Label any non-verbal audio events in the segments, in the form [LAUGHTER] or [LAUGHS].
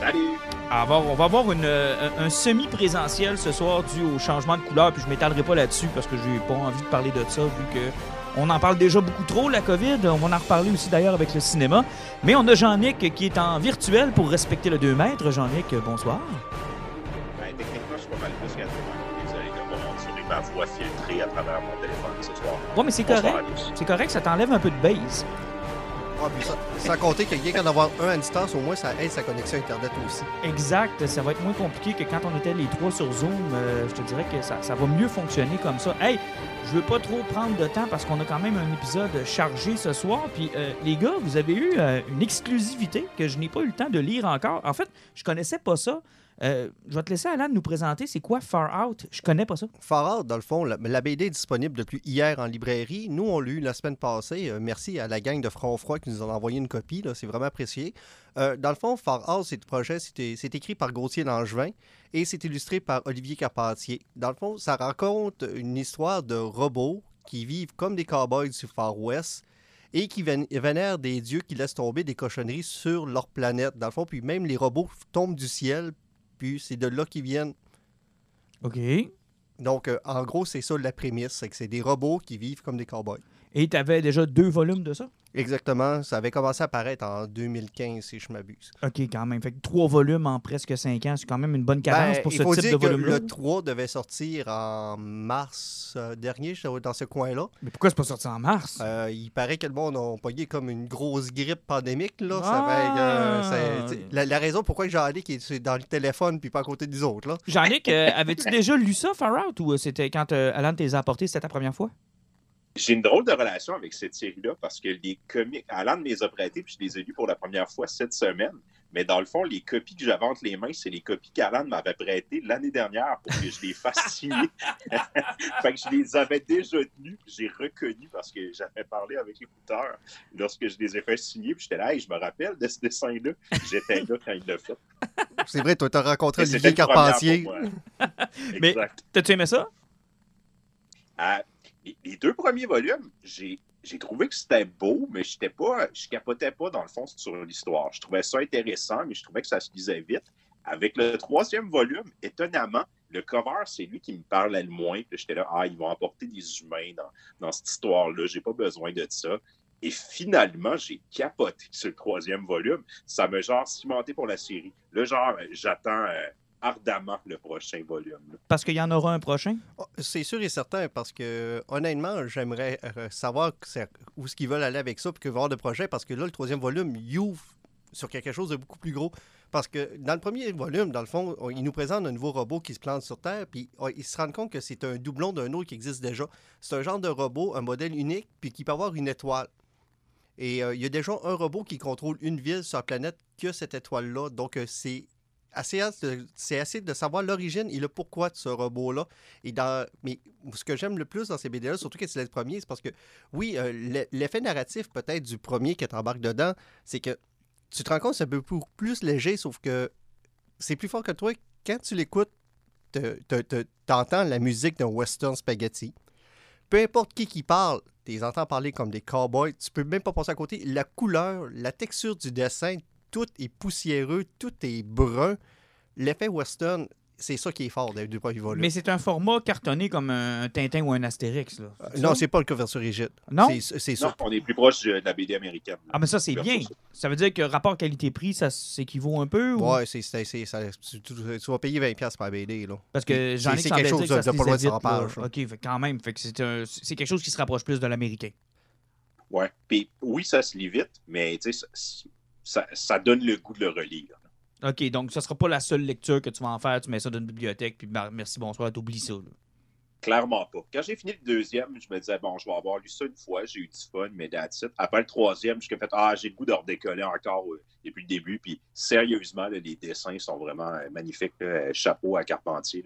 Salut! Alors, on va avoir une, euh, un, semi-présentiel ce soir dû au changement de couleur, puis je m'étalerai pas là-dessus parce que j'ai pas envie de parler de ça vu que on en parle déjà beaucoup trop, la COVID. On va en reparler aussi d'ailleurs avec le cinéma. Mais on a Jean-Nic qui est en virtuel pour respecter le 2 mètres. Jean-Nic, bonsoir. Ben, techniquement, je suis pas mal plus qu'à ma voix filtrée à travers mon téléphone ce soir. Ouais, mais c'est correct. C'est correct, ça t'enlève un peu de base. Sans compter que rien qu'en avoir un à distance, au moins ça aide sa connexion Internet aussi. Exact. Ça va être moins compliqué que quand on était les trois sur Zoom. Euh, je te dirais que ça, ça va mieux fonctionner comme ça. Hey, je veux pas trop prendre de temps parce qu'on a quand même un épisode chargé ce soir. Puis euh, les gars, vous avez eu euh, une exclusivité que je n'ai pas eu le temps de lire encore. En fait, je connaissais pas ça. Euh, je vais te laisser Alan nous présenter. C'est quoi Far Out Je connais pas ça. Far Out, dans le fond, la, BD est disponible depuis hier en librairie. Nous, on l'a eu la semaine passée. Euh, merci à la gang de Front Froid qui nous en a envoyé une copie. C'est vraiment apprécié. Euh, dans le fond, Far Out, c'est projet, c'est écrit par Gauthier Langevin et c'est illustré par Olivier Carpentier. Dans le fond, ça raconte une histoire de robots qui vivent comme des cowboys du Far West et qui vén- vénèrent des dieux qui laissent tomber des cochonneries sur leur planète. Dans le fond, puis même les robots tombent du ciel, puis c'est de là qu'ils viennent. OK. Donc, euh, en gros, c'est ça la prémisse, c'est que c'est des robots qui vivent comme des cowboys. Et tu avais déjà deux volumes de ça? Exactement, ça avait commencé à apparaître en 2015, si je m'abuse. OK, quand même. Fait que trois volumes en presque cinq ans, c'est quand même une bonne cadence Ben, pour ce type de que volume-là. le 3 devait sortir en mars euh, dernier, dans ce coin-là. Mais pourquoi c'est pas sorti en mars? Euh, il paraît que le monde a pogné comme une grosse grippe pandémique. Là. Ah! euh, la, la raison pourquoi j'en ai qui est dans le téléphone puis pas à côté des autres. Euh, avais-tu déjà lu ça, Far Out, ou c'était quand Alan te les a apportés, c'était ta première fois? J'ai une drôle de relation avec cette série-là parce que les comics, Alan me les a prêtés puis je les ai lus pour la première fois cette semaine. Mais dans le fond, les copies que j'avais entre les mains, c'est les copies qu'Alan m'avait prêtées l'année dernière pour que je les fasse [LAUGHS] signer. [LAUGHS] fait que je les avais déjà tenues, puis j'ai reconnu parce que j'avais parlé avec l'écouteur lorsque je les ai fait signer. Puis j'étais là, Hey, je me rappelle de ce dessin-là. J'étais là quand il l'a fait. C'est vrai, toi, tu as rencontré Olivier Carpentier. Mais-. T'as-tu aimé ça? Ah, les, deux premiers volumes, j'ai trouvé que c'était beau, mais j'étais pas, je capotais pas dans le fond sur l'histoire. Je trouvais ça intéressant, mais je trouvais que ça se lisait vite. Avec le troisième volume, étonnamment, le cover, c'est lui qui me parlait le moins. J'étais là, ah, ils vont apporter des humains dans, dans cette histoire-là, j'ai pas besoin de ça. Et finalement, j'ai capoté le troisième volume. Ça m'a genre cimenté pour la série. Là, genre, j'attends euh, ardemment le prochain volume. là. Parce qu'il y en aura un prochain? Oh, C'est sûr et certain, parce que honnêtement, j'aimerais euh, savoir où est-ce qu'ils veulent aller avec ça, puis que voir de projet, parce que là, le troisième volume, il ouvre sur quelque chose de beaucoup plus gros. Parce que dans le premier volume, dans le fond, on- il nous présente un nouveau robot qui se plante sur Terre, puis oh, ils se rendent compte que c'est un doublon d'un autre qui existe déjà. C'est un genre de robot, un modèle unique, puis qui peut avoir une étoile. Et euh, il y a déjà un robot qui contrôle une ville sur la planète que cette étoile-là. Donc, euh, c'est c'est assez de savoir l'origine et le pourquoi de ce robot-là. Et dans, mais ce que j'aime le plus dans ces BD-là, surtout que c'est le premier, c'est parce que, oui, euh, l'e- l'effet narratif peut-être du premier qui t'embarque dedans, c'est que tu te rends compte que c'est un peu plus- léger, sauf que c'est plus fort que toi. Quand tu l'écoutes, te- te- te- t'entends la musique d'un western spaghetti. Peu importe qui qui parle, tu les entends parler comme des cowboys, tu peux même pas passer à côté. La couleur, la texture du dessin, tout est poussiéreux, tout est brun. L'effet western, c'est ça qui est fort du premier volume. Mais c'est un format cartonné comme un Tintin ou un Astérix. Là. Euh, non, ça? c'est pas le couverture rigide. Non? C'est- ça. on est plus proche de la BD américaine. Ah, mais ça, c'est bien. Ça veut dire que rapport qualité-prix, ça s'équivaut un peu? Ou... Ouais, c'est, ça- tu, tu- vas payer 20$ par BD. Là. Parce que j'en ai c'est quelque chose de, de pas loin de 100 pages. là. OK, fait quand même. Fait que c'est, quelque chose qui se rapproche plus de l'américain. Ouais. Puis oui, ça se lit vite, mais tu sais, ça, ça, donne le goût de le relire. OK, donc ça sera pas la seule lecture que tu vas en faire. Tu mets ça dans une bibliothèque, puis merci, bonsoir, t'oublies ça. Clairement pas. Quand j'ai fini le deuxième, je me disais, bon, je vais avoir lu ça une fois, j'ai eu du fun, mais that's it. Après le troisième, je me fait, ah, j'ai le goût de redécoller encore euh, depuis le début. Puis sérieusement, les dessins sont vraiment euh, magnifiques. Chapeau à Carpentier.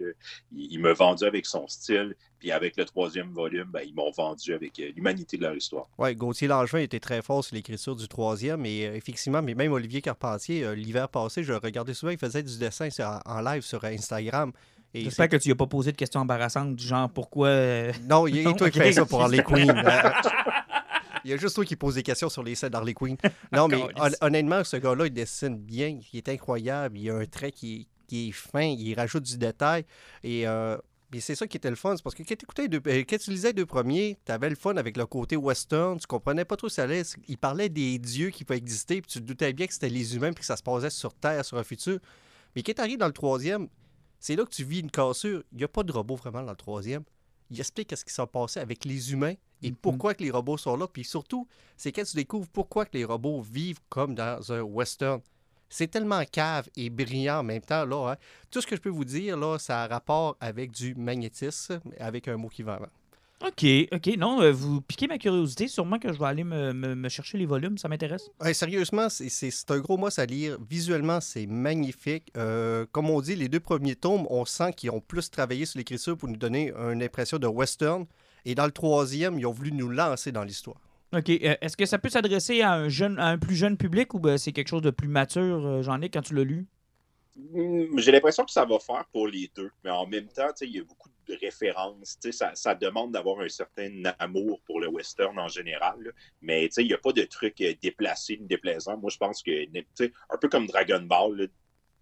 Il, me vendu avec son style. Puis avec le troisième volume, ben, ils m'ont vendu avec euh, l'humanité de leur histoire. Oui, Gauthier Langevin était très fort sur l'écriture du troisième. Et effectivement, mais même Olivier Carpentier, l'hiver passé, je regardais souvent, il faisait du dessin en live sur Instagram. J'espère que tu n'as pas posé de questions embarrassantes du genre pourquoi. Euh, non, il y a toi qui fais ça pour Harley Quinn. Euh, [LAUGHS] il y a juste toi qui pose des questions sur les scènes d'Harley Quinn. Non, mais [LAUGHS] honnêtement, ce gars-là, il dessine bien, il est incroyable, il a un trait qui, est fin, il rajoute du détail. Et, euh, c'est ça qui était le fun, c'est parce que quand, écoutais quand tu lisais les deux premiers, tu avais le fun avec le côté western, tu comprenais pas trop ça allait. Il parlait des dieux qui peuvent exister, puis tu te doutais bien que c'était les humains, puis que ça se passait sur Terre, sur un futur. Mais quand tu arrives dans le troisième, c'est là que tu vis une cassure. Il n'y a pas de robot vraiment dans le troisième. Il explique ce qui s'est passé avec les humains et mm-hmm. pourquoi que les robots sont là. Puis surtout, c'est quand tu découvres pourquoi que les robots vivent comme dans un western. C'est tellement cave et brillant en même temps. Là, hein. Tout ce que je peux vous dire, là, ça a rapport avec du magnétisme, avec un mot qui va avant. OK, OK. Non, euh, vous piquez ma curiosité. Sûrement que je vais aller me, chercher les volumes. Ça m'intéresse. sérieusement, c'est un gros mot à lire. Visuellement, c'est magnifique. Euh, comme on dit, les deux premiers tomes, on sent qu'ils ont plus travaillé sur l'écriture pour nous donner une impression de western. Et dans le troisième, ils ont voulu nous lancer dans l'histoire. OK. Euh, est-ce que ça peut s'adresser à un jeune, à un plus jeune public ou ben, c'est quelque chose de plus mature, j'en ai quand tu l'as lu? Hmm, j'ai l'impression que ça va faire pour les deux. Mais en même temps, il y a beaucoup de références. Ça, ça demande d'avoir un certain amour pour le western en général. Mais il n'y a pas de trucs euh, déplacés ni déplaisants. Moi, je pense que, un peu comme Dragon Ball,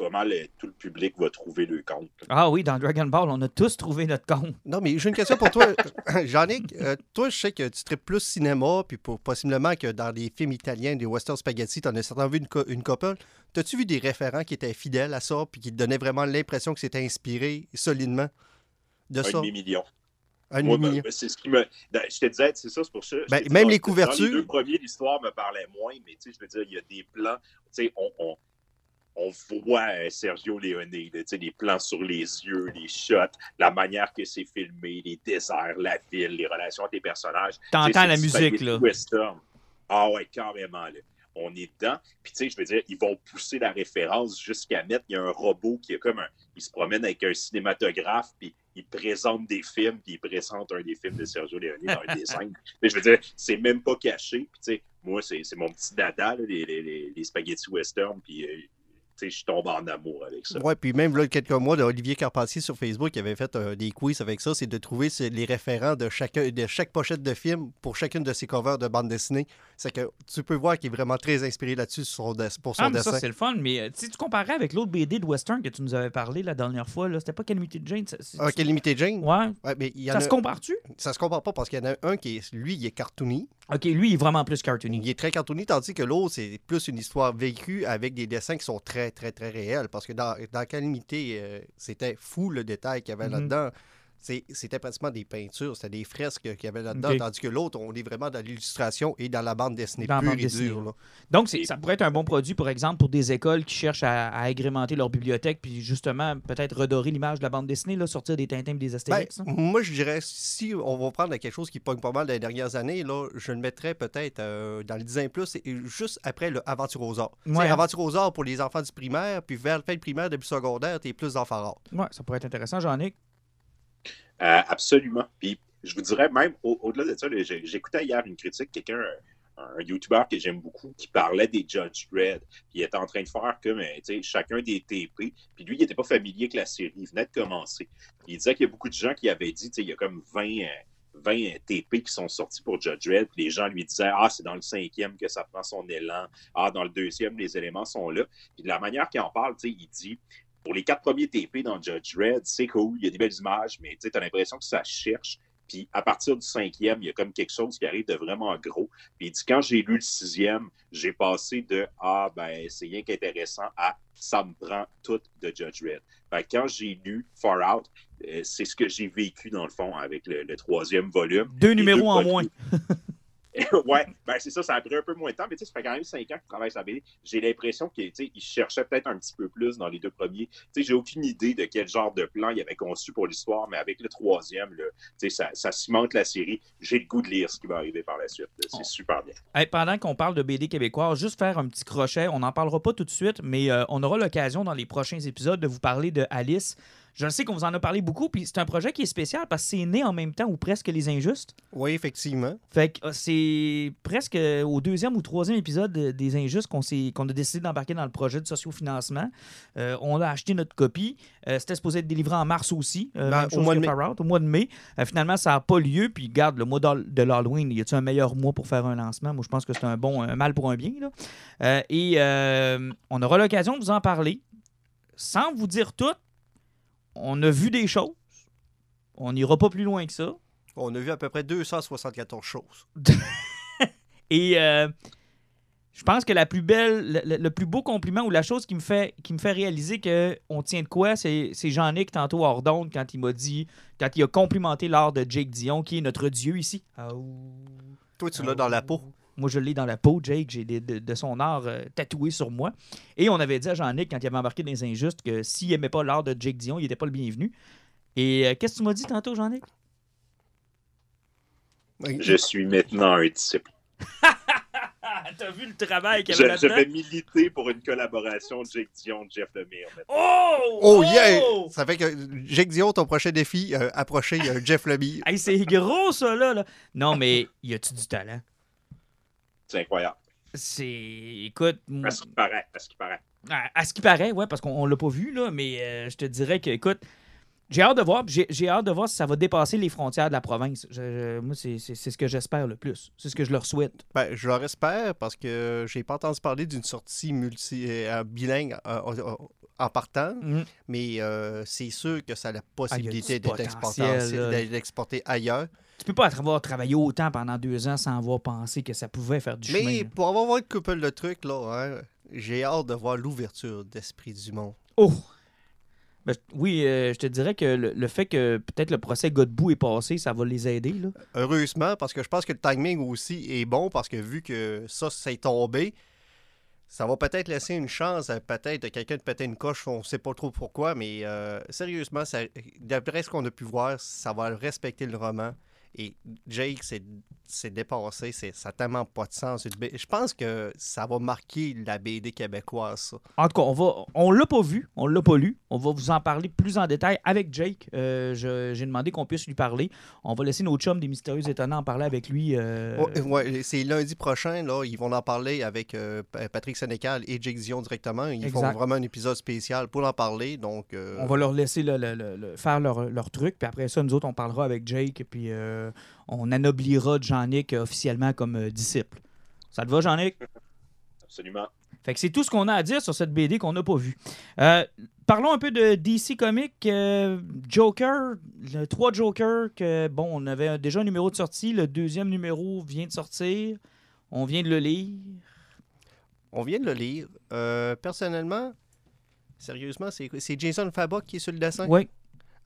pas mal tout le public va trouver le compte. Ah oui, dans Dragon Ball, on a tous trouvé notre compte. Non, mais j'ai une question pour toi. [LAUGHS] Jean-Nic, euh, toi, je sais que tu traites plus cinéma, puis pour, possiblement que dans des films italiens, des western spaghetti, tu en as certainement vu une, une couple. T'as-tu vu des référents qui étaient fidèles à ça, puis qui te donnaient vraiment l'impression que c'était inspiré solidement? De ça? Un demi-million. Un demi-million. Ben, c'est ce qui me. Ben, je te disais, c'est ça, c'est pour ça. Ben, même les couvertures. Dans les deux premiers, l'histoire me parlait moins, mais tu sais, je veux dire, il y a des plans. Tu sais, on on voit euh, Sergio Leone, les plans sur les yeux, les shots, la manière que c'est filmé, les déserts, la ville, les relations entre les personnages. T'entends la musique, là. Ah ouais, carrément, là. On est dedans. Puis, tu sais, je veux dire, ils vont pousser la référence jusqu'à mettre, il y a un robot qui est comme un... Il se promène avec un cinématographe, puis il présente des films, puis il présente un des films de Sergio Leone dans un dessin. Mais je veux dire, c'est même pas caché. Puis, moi, c'est mon petit dada, les, les, les, spaghettis western, puis... Je tombe en amour avec ça. Oui, puis même là, quelques mois, Olivier Carpentier sur Facebook avait fait euh, des quiz avec ça, c'est de trouver les référents de, chacun, de chaque pochette de film pour chacune de ses covers de bande dessinée. C'est que tu peux voir qu'il est vraiment très inspiré là-dessus pour son ah, dessin. Ça, c'est le fun, mais euh, si tu comparais avec l'autre BD de Western que tu nous avais parlé la dernière fois, c'était pas Calamity Jane. Ah, Calamity Jane? Ouais. mais ça se compare-tu? Ça se compare pas parce qu'il y en a un qui est, lui, il est cartoony. OK, lui, il est vraiment plus cartoony. Il est très cartoony, tandis que l'autre, c'est plus une histoire vécue avec des dessins qui sont très, très, très réels. Parce que dans, dans Calamité, euh, c'était fou le détail qu'il y avait mm-hmm. là-dedans c'était pratiquement des peintures, c'était des fresques qu'il y avait là-dedans, tandis que l'autre, on est vraiment dans l'illustration et dans la bande dessinée pure et dure. Donc, ça pourrait être un bon produit, par exemple, pour des écoles qui cherchent à, agrémenter leur bibliothèque, puis justement, peut-être redorer l'image de la bande dessinée, là, sortir des Tintins et des Astérix. Ben, moi, je dirais, si on va prendre quelque chose qui pogne pas mal dans les dernières années, là, je le mettrais peut-être euh, dans le design plus, et juste après le Aventure aux arts. Ouais. Aventure aux arts pour les enfants du primaire, puis vers le fin du primaire, début secondaire, t'es plus d'enfants rares. Oui, ça pourrait être intéressant, Jean-Nic. Euh, absolument. Puis je vous dirais même, au-delà de ça, j'écoutais hier une critique, quelqu'un, un YouTuber que j'aime beaucoup, qui parlait des Judge Dredd. Il était en train de faire euh, chacun des TP. Puis lui, il n'était pas familier avec la série. Il venait de commencer. il disait qu'il y a beaucoup de gens qui avaient dit, il y a comme 20. 20 euh, TP qui sont sortis pour Judge Dredd. Puis les gens lui disaient Ah, c'est dans le cinquième que ça prend son élan. Ah, dans le deuxième, les éléments sont là. Puis de la manière qu'il en parle, il dit pour les quatre premiers TP dans Judge Red, c'est cool, il y a des belles images, mais tu as l'impression que ça cherche. Puis à partir du cinquième, il y a comme quelque chose qui arrive de vraiment gros. Puis il dit quand j'ai lu le sixième, j'ai passé de Ah, ben, c'est rien qu'intéressant à ça me prend tout de Judge Red. Ben, quand j'ai lu Far Out, euh, c'est ce que j'ai vécu dans le fond avec le, troisième volume. Deux numéros en moins. [LAUGHS] [LAUGHS] ouais, ben c'est ça, ça a pris un peu moins de temps, mais tu sais, ça fait quand même cinq ans qu'il travaille sur la BD. J'ai l'impression qu'il il cherchait peut-être un petit peu plus dans les deux premiers. Tu sais, j'ai aucune idée de quel genre de plan il avait conçu pour l'histoire, mais avec le troisième, tu sais, ça, ça cimente la série. J'ai le goût de lire ce qui va arriver par la suite. C'est super bien. pendant qu'on parle de BD québécois, juste faire un petit crochet. On n'en parlera pas tout de suite, mais euh, on aura l'occasion dans les prochains épisodes de vous parler de Alice. Je sais qu'on vous en a parlé beaucoup, puis c'est un projet qui est spécial parce que c'est né en même temps ou presque Les Injustes. Oui, effectivement. Fait que euh, c'est presque euh, au deuxième ou troisième épisode des Injustes qu'on qu'on a décidé d'embarquer dans le projet de sociofinancement. Euh, on a acheté notre copie. C'était supposé être délivré en mars aussi, ben, au, mois de mai. au mois de mai. finalement, ça n'a pas lieu. Puis garde, le mois de l'Halloween, y a-t-il un meilleur mois pour faire un lancement? Moi, je pense que c'est un bon un mal pour un bien. Là. et on aura l'occasion de vous en parler. Sans vous dire tout, on a vu des choses. On n'ira pas plus loin que ça. On a vu à peu près 274 choses. [LAUGHS] Et euh, je pense que la plus belle, le, plus beau compliment ou la chose qui me fait, qui me fait réaliser qu'on tient de quoi, c'est Jean-Nic tantôt hors d'onde quand il m'a dit, quand il a complimenté l'art de Jake Dion, qui est notre dieu ici. Toi, tu l'as dans la peau. Moi, je l'ai dans la peau, Jake. J'ai de, son art euh, tatoué sur moi. Et on avait dit à Jean-Nic, quand il avait embarqué dans les injustes, que s'il n'aimait pas l'art de Jake Dion, il n'était pas le bienvenu. Et euh, qu'est-ce que tu m'as dit tantôt, Jean-Nic? Je suis maintenant un disciple. [LAUGHS] T'as vu le travail qu'il y avait Je, je vais militer pour une collaboration Jake Dion, Jeff Lemire. Oh! Oh, yeah! Ça fait que Jake Dion, ton prochain défi, euh, approcher Jeff Lemire. hey, c'est gros, ça, là. là. Non, mais y a-tu du talent? C'est incroyable. C'est. Écoute. À ce qui paraît. À ce qui paraît. À, ce qui paraît, ouais, parce qu'on l'a pas vu, là, mais euh, je te dirais que, écoute, j'ai hâte de voir. J'ai hâte de voir si ça va dépasser les frontières de la province. moi, c'est ce que j'espère le plus. C'est ce que je leur souhaite. Ben, je leur espère parce que j'ai pas entendu parler d'une sortie multi euh, bilingue euh, en partant, mm. mais c'est sûr que ça a la possibilité d'être exporté ailleurs tu peux pas avoir travaillé autant pendant deux ans sans avoir pensé que ça pouvait faire du chemin. Mais pour avoir vu une couple de trucs, là, hein, j'ai hâte de voir l'ouverture d'esprit du monde. Oh! Ben, oui, euh, je te dirais que le, fait que peut-être le procès Godbout est passé, ça va les aider. Là. Heureusement, parce que je pense que le timing aussi est bon, parce que vu que ça, s'est tombé, ça va peut-être laisser une chance à peut-être quelqu'un de péter une coche, on ne sait pas trop pourquoi, mais euh, sérieusement, d'après ce qu'on a pu voir, ça va respecter le roman. Et Jake s'est dépassé, ça n'a tellement pas de sens. Je pense que ça va marquer la BD québécoise, ça. En tout cas, on va, on l'a pas vu, on l'a pas lu. On va vous en parler plus en détail avec Jake. Euh, j'ai demandé qu'on puisse lui parler. On va laisser nos chums des Mystérieux Étonnants en parler avec lui. Euh... Ouais, c'est lundi prochain, là. Ils vont en parler avec euh, Patrick Sénécal et Jake Zion directement. Ils font vraiment un épisode spécial pour en parler. Donc, euh, On va leur laisser le, faire leur, leur, truc. Puis après ça, nous autres, on parlera avec Jake. Puis euh, on anoblira Jean-Nic officiellement comme euh, disciple. Ça te va, Jean-Nic? [LAUGHS] Absolument. Fait que c'est tout ce qu'on a à dire sur cette BD qu'on n'a pas vue. Euh, parlons un peu de DC Comics. Joker, le 3 Joker, que bon, on avait déjà un numéro de sortie. Le deuxième numéro vient de sortir. On vient de le lire. On vient de le lire. personnellement, sérieusement, c'est Jason Fabok qui est sur le dessin? Oui.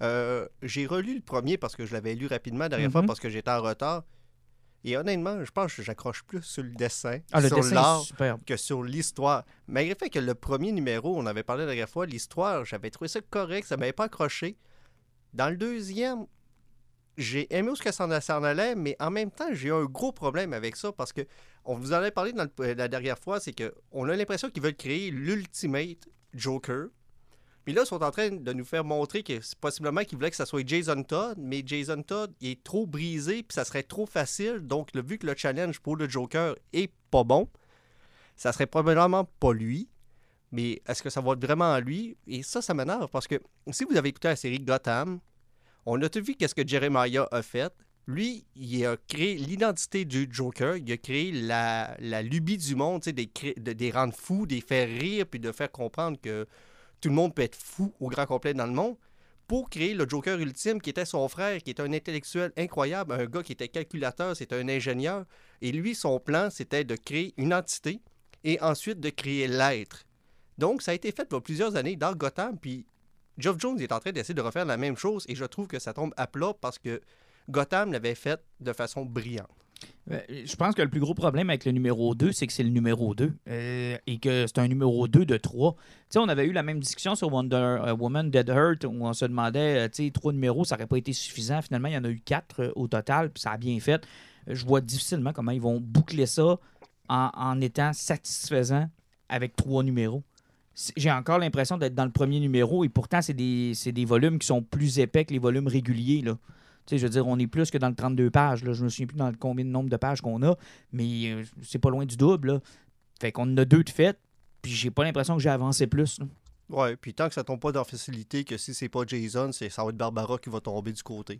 Euh, j'ai relu le premier parce que je l'avais lu rapidement la dernière fois mhm. parce que j'étais en retard. Et honnêtement, je pense que j'accroche plus sur le dessin, ah, sur l'art que sur l'histoire. Malgré le fait que le premier numéro, on avait parlé la dernière fois, l'histoire, j'avais trouvé ça correct, ça m'avait pas accroché. Dans le deuxième, j'ai aimé où ce que ça en allait, mais en même temps, j'ai eu un gros problème avec ça parce que on vous en avait parlé dans la dernière fois, c'est qu'on a l'impression qu'ils veulent créer l'ultimate Joker, puis là, ils sont en train de nous faire montrer que c'est possiblement qu'ils voulaient que ça soit Jason Todd, mais Jason Todd est trop brisé, puis ça serait trop facile. Donc, vu que le challenge pour le Joker est pas bon, ça serait probablement pas lui. Mais est-ce que ça va être vraiment lui? Et ça, ça m'énerve parce que si vous avez écouté la série Gotham, on a tout vu qu'est-ce que Jeremiah a fait. Lui, il a créé l'identité du Joker, il a créé la, lubie du monde, des, de, des rendre fous, des faire rire, puis de faire comprendre que tout le monde peut être fou au grand complet dans le monde, pour créer le Joker ultime qui était son frère, qui était un intellectuel incroyable, un gars qui était calculateur, c'était un ingénieur. Et lui, son plan, c'était de créer une entité et ensuite de créer l'être. Donc, ça a été fait pour plusieurs années dans Gotham, puis Geoff Jones est en train d'essayer de refaire la même chose et je trouve que ça tombe à plat parce que Gotham l'avait fait de façon brillante. Euh, Je pense que le plus gros problème avec le numéro 2, c'est que c'est le numéro 2 euh, et que c'est un numéro 2 de 3. Tu sais, on avait eu la même discussion sur Wonder euh, Woman Dead Hurt où on se demandait, tu sais, trois numéros, ça n'aurait pas été suffisant. Finalement, il y en a eu quatre euh, au total, puis ça a bien fait. Je vois difficilement comment ils vont boucler ça en, étant satisfaisant avec trois numéros. C'est- J'ai encore l'impression d'être dans le premier numéro et pourtant, c'est des, des volumes qui sont plus épais que les volumes réguliers. Là. Tu sais, je veux dire, on est plus que dans le 32 pages. Là. Je me souviens plus dans le combien de nombre de pages qu'on a, mais euh, c'est pas loin du double. Là. Fait qu'on en a deux de fait, puis j'ai pas l'impression que j'ai avancé plus. là. Ouais, puis tant que ça tombe pas dans la facilité, que si c'est pas Jason, c'est ça va être Barbara qui va tomber du côté.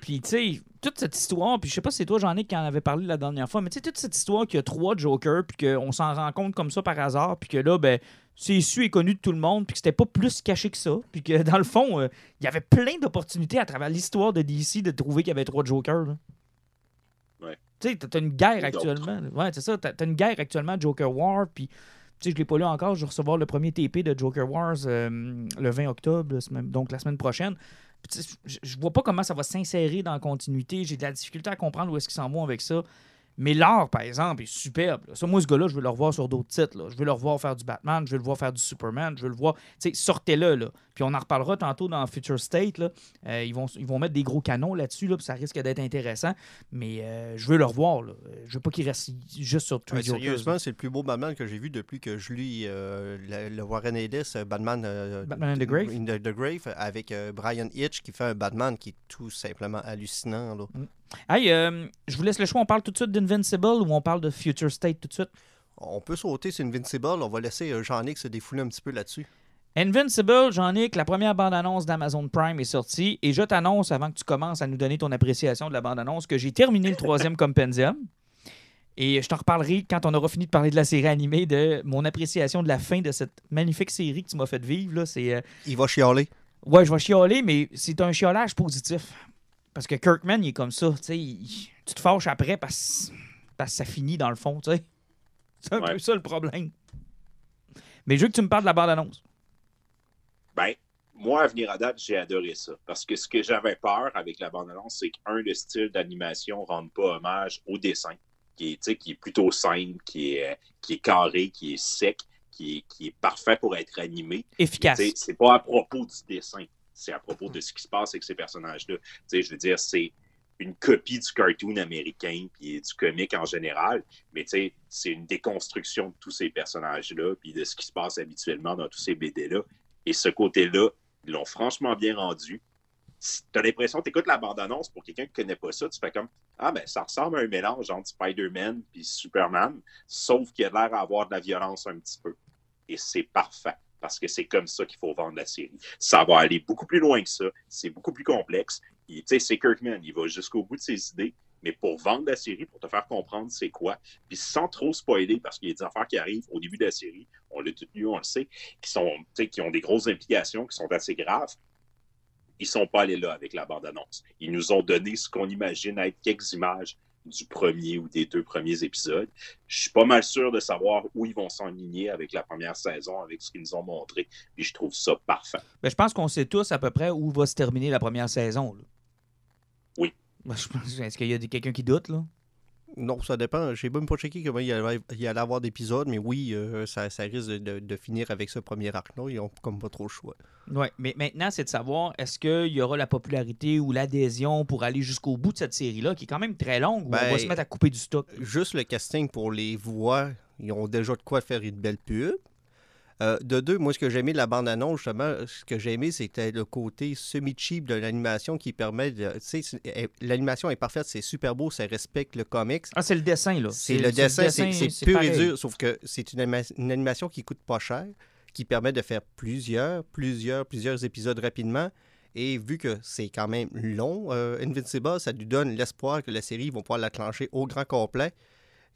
Puis, tu sais, toute cette histoire, puis je sais pas si c'est toi, Jean-Nic, qui en avait parlé la dernière fois, mais tu sais, toute cette histoire qu'il y a trois Jokers, puis qu'on s'en rend compte comme ça par hasard, puis que là, ben, c'est su et connu de tout le monde, puis que c'était pas plus caché que ça, puis que dans le fond, euh, il y avait plein d'opportunités à travers l'histoire de DC de trouver qu'il y avait trois Jokers. là. Ouais. Tu sais, t'as une guerre actuellement. Ouais, c'est ça. T'as t'as une guerre actuellement, Joker War, puis. Tu sais, je l'ai pas lu encore. Je vais recevoir le premier TP de Joker Wars euh, le 20 octobre, donc la semaine prochaine. Puis, tu sais, Je je vois pas comment ça va s'insérer dans la continuité. J'ai de la difficulté à comprendre où est-ce qu'ils s'en vont avec ça. Mais l'art, par exemple, est superbe. là. Ça, moi, ce gars-là, je veux le revoir sur d'autres titres. là. Je veux le revoir faire du Batman, je veux le voir faire du Superman, je veux le voir. Tu sais, sortez-le, là. Puis on en reparlera tantôt dans Future State. Là. Euh, ils, vont, ils vont mettre des gros canons là-dessus, là, puis ça risque d'être intéressant. Mais euh, je veux le revoir, là. Je veux pas qu'il reste juste sur Jokers. sérieusement, c'est le plus beau Batman que j'ai vu depuis que je lis euh, le, le Warren Ellis, Batman, Batman in the Grave. in the- the Grave, avec Brian Hitch qui fait un Batman qui est tout simplement hallucinant. Là. Hey, euh, je vous laisse le choix. On parle tout de suite d'Invincible ou on parle de Future State tout de suite? On peut sauter sur Invincible, on va laisser euh, Jean-Nic se défouler un petit peu là-dessus. Invincible, Jean-Nic, la première bande-annonce d'Amazon Prime est sortie et je t'annonce, avant que tu commences à nous donner ton appréciation de la bande-annonce, que j'ai terminé le troisième [LAUGHS] compendium. Et je t'en reparlerai quand on aura fini de parler de la série animée, de mon appréciation de la fin de cette magnifique série que tu m'as fait vivre. Là. C'est, euh, Il va chialer. Ouais, je vais chialer, mais c'est un chiolage positif. Parce que Kirkman, il est comme ça. Tu sais, il- tu te fâches après parce, parce que ça finit dans le fond. [LAUGHS] C'est un Ouais. peu ça le problème. Mais je veux que tu me parles de la bande-annonce. Ben, moi, à venir à date, j'ai adoré ça. Parce que ce que j'avais peur avec la bande-annonce, c'est qu'un, le style d'animation ne rende pas hommage au dessin, qui est, qui plutôt simple, qui est, euh, qui est carré, qui est sec, qui est, qui est parfait pour être animé. Efficace. C'est pas à propos du dessin, c'est à propos de ce qui se passe avec ces personnages-là. Tu sais, Je veux dire, c'est une copie du cartoon américain puis du comique en général, mais tu sais, c'est une déconstruction de tous ces personnages-là puis de ce qui se passe habituellement dans tous ces BD-là. Et ce côté-là, ils l'ont franchement bien rendu. Tu as l'impression, tu écoutes la bande-annonce pour quelqu'un qui connaît pas ça, tu fais comme Ah, ben ça ressemble à un mélange entre Spider-Man puis Superman, sauf qu'il a l'air d'avoir de la violence un petit peu. Et c'est parfait, parce que c'est comme ça qu'il faut vendre la série. Ça va aller beaucoup plus loin que ça, c'est beaucoup plus complexe. C'est Kirkman, il va jusqu'au bout de ses idées, mais pour vendre la série, pour te faire comprendre c'est quoi, puis sans trop spoiler, parce qu'il y a des affaires qui arrivent au début de la série, on l'a tout lu, on le sait, qui, sont, qui ont des grosses implications, qui sont assez graves. Ils sont pas allés là avec la bande-annonce. Ils nous ont donné ce qu'on imagine être quelques images du premier ou des deux premiers épisodes. Je suis pas mal sûr de savoir où ils vont s'enligner avec la première saison, avec ce qu'ils nous ont montré. Puis je trouve ça parfait. Ben, je pense qu'on sait tous à peu près où va se terminer la première saison. là. Oui. [LAUGHS] Est-ce qu'il y a quelqu'un qui doute, là? Non, ça dépend. J'ai même pas checké comment il y allait, il y allait avoir d'épisodes, mais oui, euh, ça, ça risque de, de finir avec ce premier arc-là. Ils ont comme pas trop le choix. Oui, mais maintenant, c'est de savoir est-ce qu'il y aura la popularité ou l'adhésion pour aller jusqu'au bout de cette série-là, qui est quand même très longue, où on va Ben, se mettre à couper du stock? Juste le casting pour les voix, ils ont déjà de quoi faire une belle pub. Euh, de deux, moi, ce que j'ai aimé de la bande-annonce, justement, ce que j'ai aimé, c'était le côté semi-cheap de l'animation qui permet de. Tu sais, l'animation est parfaite, c'est super beau, ça respecte le comics. Ah, c'est le dessin, là. C'est le dessin, c'est pur et dur, sauf que c'est une, anima- une animation qui coûte pas cher, qui permet de faire plusieurs, plusieurs, plusieurs épisodes rapidement. Et vu que c'est quand même long, euh, Invincible, ça lui donne l'espoir que la série ils vont pouvoir la clencher au grand complet.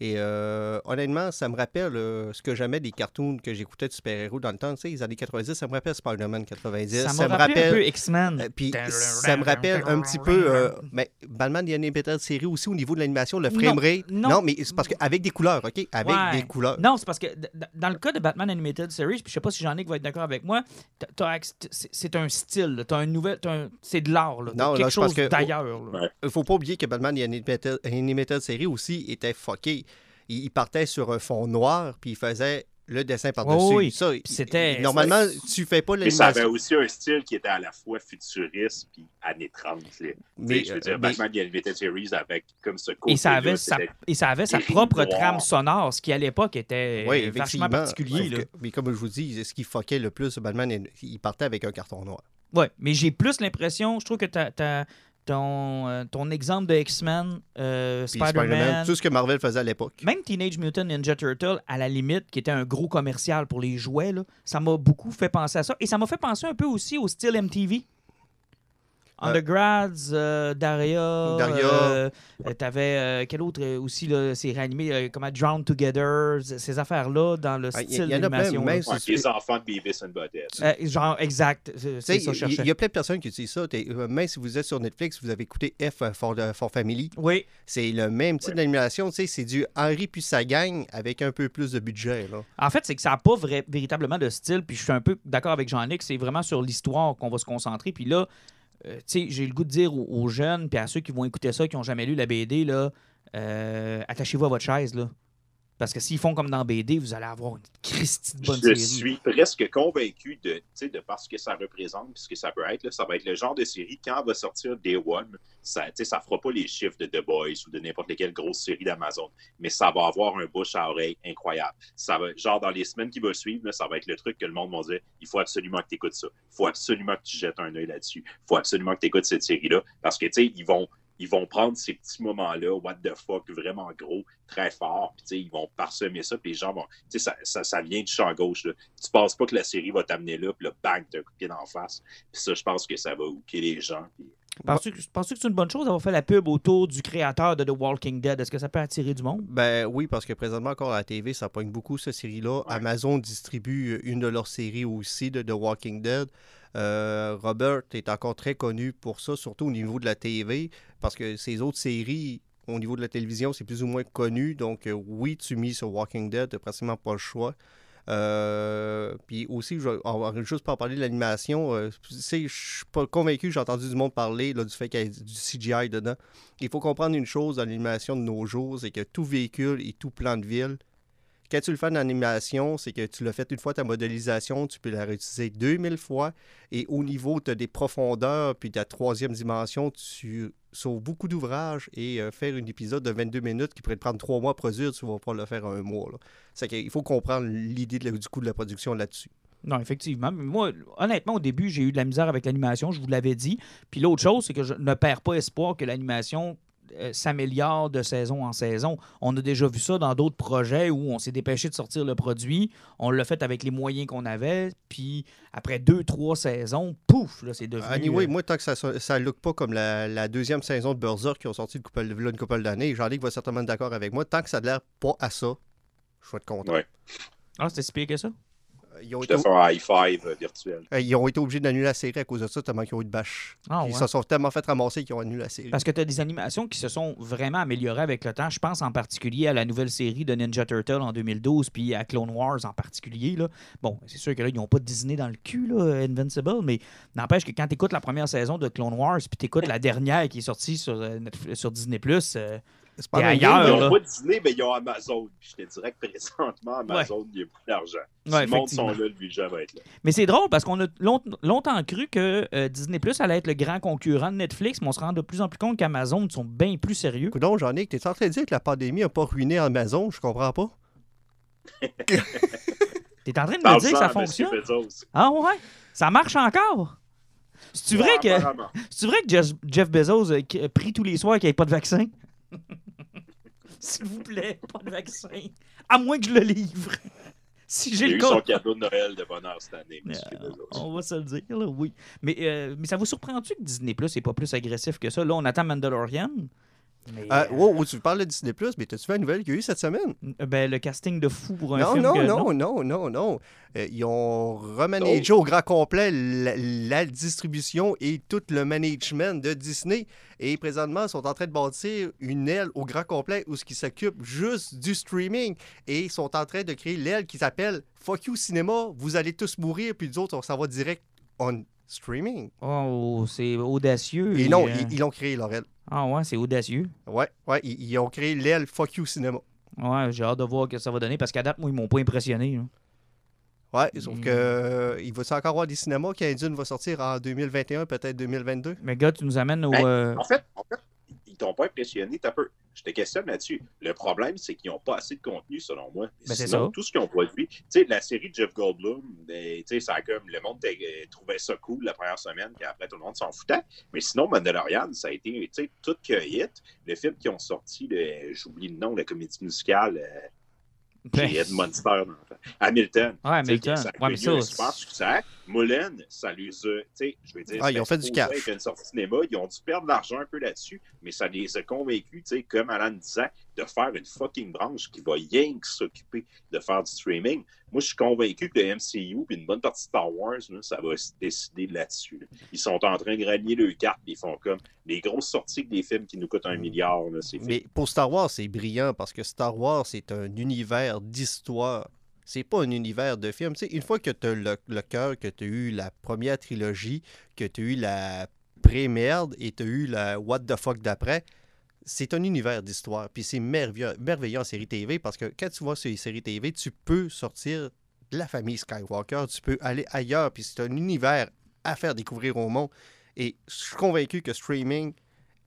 Et euh, honnêtement, ça me rappelle euh, ce que j'aimais des cartoons que j'écoutais de super-héros dans le temps. Tu sais, les années 90, ça me rappelle Spider-Man 90. Ça m'a rappelé un peu X-Men. euh, puis ça me rappelle un petit peu mais Batman The Animated Series aussi au niveau de l'animation, le frame Non, rate. non. mais c'est parce qu'avec des couleurs, OK? Avec Ouais. des couleurs. Non, c'est parce que dans le cas de Batman Animated Series, puis je sais pas si Jean-Nic va être d'accord avec moi, c'est un style, là. t'as un nouvel, c'est de l'art, là. Non, là, quelque pense chose que- d'ailleurs. là. Ouais. Il faut pas oublier que Batman Animated, Animated Series aussi était fucké. Il, il partait sur un fond noir, puis il faisait le dessin par-dessus. Oh oui, Ça, c'était- Normalement, tu fais pas Mais ça avait l'animation. aussi un style qui était à la fois futuriste puis années 30. là. Mais, je veux euh, dire, mais- Batman The Animated Series avec comme ce côté Et ça avait sa, et ça avait sa propre trame sonore, ce qui à l'époque était Oui, euh, vachement effectivement. particulier. Sauf là. que- mais comme je vous dis, ce qui fuckait le plus Batman, il partait avec un carton noir. Ouais, mais j'ai plus l'impression, je trouve que t'as- ton, euh, ton exemple de X-Men, euh, Spider-Man, tout ce que Marvel faisait à l'époque. même Teenage Mutant Ninja Turtle, à la limite, qui était un gros commercial pour les jouets, là, ça m'a beaucoup fait penser à ça. Et ça m'a fait penser un peu aussi au style MTV. Undergrads, euh, Daria, Daria. euh, euh, t'avais euh, quel autre aussi là, c'est réanimé euh, comment Drown Together, ces affaires-là dans le style y en a plein, d'animation. les enfants de Beavis and Butthead. Euh, genre exact, c'est Tu c'est sais, ça Il y, a plein de personnes qui utilisent ça. Euh, Même si vous êtes sur Netflix, vous avez écouté F for, for Family. Oui, C'est le même type Ouais. d'animation. tu sais, C'est du Henry puis sa gang avec un peu plus de budget. Là. En fait, c'est que ça n'a pas vrai- véritablement de style, puis je suis un peu d'accord avec Jean-Nic, c'est vraiment sur l'histoire qu'on va se concentrer. Puis là, euh, j'ai le goût de dire aux, aux jeunes, puis à ceux qui vont écouter ça, qui n'ont jamais lu la BD, là, euh, attachez-vous à votre chaise, là. Parce que s'ils font comme dans BD, vous allez avoir une Christie de bonne je série. suis presque convaincu de, de parce que ça représente, ce que ça peut être. là, ça va être le genre de série, quand va sortir Day One, ça ne fera pas les chiffres de The Boys ou de n'importe quelle grosse série d'Amazon, mais ça va avoir un bouche à oreille incroyable. Ça va, genre, dans les semaines qui vont suivre, là, ça va être le truc que le monde va dire il faut absolument que tu écoutes ça. Il faut absolument que tu jettes un œil là-dessus. Il faut absolument que tu écoutes cette série-là. Parce que, tu sais, ils vont, ils vont prendre ces petits moments-là, what the fuck, vraiment gros, très fort, puis tu sais, ils vont parsemer ça, puis les gens vont, tu sais, ça, ça, ça vient du champ gauche, là. Tu penses pas que la série va t'amener là, puis là, bang, t'as un coup de pied d'en face. Puis ça, je pense que ça va hooker les gens. Penses-tu que, penses-tu que c'est une bonne chose d'avoir fait la pub autour du créateur de The Walking Dead? Est-ce que ça peut attirer du monde? Ben oui, parce que présentement, encore à la TV, ça pogne beaucoup cette série-là. Amazon distribue une de leurs séries aussi de The Walking Dead. Euh, Robert est encore très connu pour ça, surtout au niveau de la TV, parce que ses autres séries, au niveau de la télévision, c'est plus ou moins connu. Donc euh, oui, tu mises sur Walking Dead, t'as pratiquement pas le choix. Euh, puis aussi, je, juste pas parler de l'animation. euh, je suis pas convaincu, j'ai entendu du monde parler du fait qu'il y ait du CGI dedans. Il faut comprendre une chose dans l'animation de nos jours, c'est que tout véhicule et tout plan de ville, quand tu le fais en animation, c'est que tu l'as fait une fois ta modélisation, tu peux la réutiliser 2000 fois. Et au niveau, tu des profondeurs, puis ta troisième dimension, tu sauves beaucoup d'ouvrages et euh, faire un épisode de 22 minutes qui pourrait te prendre trois mois à produire, tu vas pas le faire en un mois. C'est qu'il faut comprendre l'idée du coût de la production là-dessus. Non, effectivement. Moi, honnêtement, au début, j'ai eu de la misère avec l'animation, je vous l'avais dit. Puis l'autre chose, c'est que je ne perds pas espoir que l'animation euh, s'améliore de saison en saison. On a déjà vu ça dans d'autres projets où on s'est dépêché de sortir le produit. On l'a fait avec les moyens qu'on avait. Puis après deux, trois saisons, pouf, là, c'est devenu... Anyway, euh, moi, tant que ça ne look pas comme la, la deuxième saison de Berserk qui ont sorti une couple, une couple d'années, Jean-Luc va certainement être d'accord avec moi, tant que ça a l'air pas à ça, je vais être content. Ouais. Ah, c'était si pire que ça? Ils ont, Je été, te fais un high five euh, virtuel. euh, ils ont été obligés d'annuler la série à cause de ça, tellement qu'ils ont eu de bâche. Ah, Ils ouais. se sont tellement fait ramasser qu'ils ont annulé la série. Parce que tu as des animations qui se sont vraiment améliorées avec le temps. Je pense en particulier à la nouvelle série de Ninja Turtle en 2012, puis à Clone Wars en particulier. Là. Bon, c'est sûr que là, ils n'ont pas Disney dans le cul, là, Invincible, mais n'empêche que quand tu écoutes la première saison de Clone Wars, puis tu écoutes la dernière qui est sortie sur, euh, sur Disney, euh, C'est pas ailleurs, Ils n'ont pas Disney, mais ils ont Amazon. Puis je te dirais que présentement, Amazon, il y a beaucoup d'argent. Si Ouais, le monde sont effectivement. là, le budget va être là. Mais c'est drôle parce qu'on a long- longtemps cru que euh, Disney Plus allait être le grand concurrent de Netflix, mais on se rend de plus en plus compte qu'Amazon sont bien plus sérieux. Coudon, Jean-Luc, t'es en train de dire que la pandémie n'a pas ruiné Amazon? Je comprends pas. [LAUGHS] T'es en train de me dire que ça fonctionne? Ah ouais? Ça marche encore? C'est vrai Ouais, que. vrai que Jeff, Bezos pris tous les soirs qu'il n'y ait pas de vaccin? [LAUGHS] S'il vous plaît, pas de vaccin. À moins que je le livre. [LAUGHS] si j'ai eu cas. son cadeau de Noël de bonheur cette année, Euh, on va se le dire, là, oui. Mais, euh, mais ça vous surprend-tu que Disney Plus n'est pas plus agressif que ça? Là, on attend Mandalorian. Mais, Euh, euh, wow, wow, tu parles de Disney Plus, mais t'as-tu vu la nouvelle qu'il y a eu cette semaine? ben, le casting de fou pour un Non, film. non, que- non, non, non, non. Euh, ils ont remanagé au grand complet la, la distribution et tout le management de Disney. Et présentement, ils sont en train de bâtir une aile au grand complet où ce qui s'occupe juste du streaming. Et ils sont en train de créer l'aile qui s'appelle Fuck You Cinéma. Vous allez tous mourir, puis les autres, on s'en va direct on streaming. Oh, c'est audacieux. Et non, euh, ils- ils l'ont créé, leur aile. Ah ouais, c'est audacieux. Ouais, ouais, ils, ils ont créé l'aile Fuck You Cinéma. Ouais, j'ai hâte de voir ce que ça va donner parce qu'à date, moi, ils m'ont pas impressionné. là. Ouais, sauf Mm. que euh, il va encore avoir des cinémas qui Dune va sortir en 2021, peut-être 2022. Mais gars, tu nous amènes au. Ben, euh, En fait, en fait, t'ont pas impressionné, t'as peu. Je te questionne là-dessus. Le problème, c'est qu'ils n'ont pas assez de contenu, selon moi. Ben, c'est Sinon, ça. Tout ce qu'ils ont produit, tu sais, la série de Jeff Goldblum, ben, tu sais, ça a comme le monde euh, trouvait ça cool la première semaine, puis après tout le monde s'en foutait. Mais sinon, Mandalorian, ça a été, tu sais, tout que hit. Le film qui ont sorti, le- j'oublie le nom, la comédie musicale, euh, ben, qui est de Monster, dans le fond. Hamilton. Ouais, Hamilton. Ça a Ouais, mais connu un ça, super succès. Mulan, ça les a. Tu sais, je veux dire. Ah, ils ont fait du cash. être une sortie de cinéma. Ils ont dû perdre de l'argent un peu là-dessus, mais ça les a convaincus, tu sais, comme Alan disait, de faire une fucking branche qui va rien s'occuper de faire du streaming. Moi, je suis convaincu que le MCU et une bonne partie de Star Wars, ça va se décider là-dessus. là. Ils sont en train de rallier le carte, puis ils font comme les grosses sorties des films qui nous coûtent un milliard. Mais pour Star Wars, c'est brillant parce que Star Wars, c'est un univers d'histoire. C'est pas un univers de film. Une fois que tu as le, le cœur, que tu as eu la première trilogie, que tu as eu la pré-merde et tu as eu la what the fuck d'après, c'est un univers d'histoire. Puis c'est merveilleux, en série TV parce que quand tu vois les séries TV, tu peux sortir de la famille Skywalker, tu peux aller ailleurs. Puis c'est un univers à faire découvrir au monde. Et je suis convaincu que streaming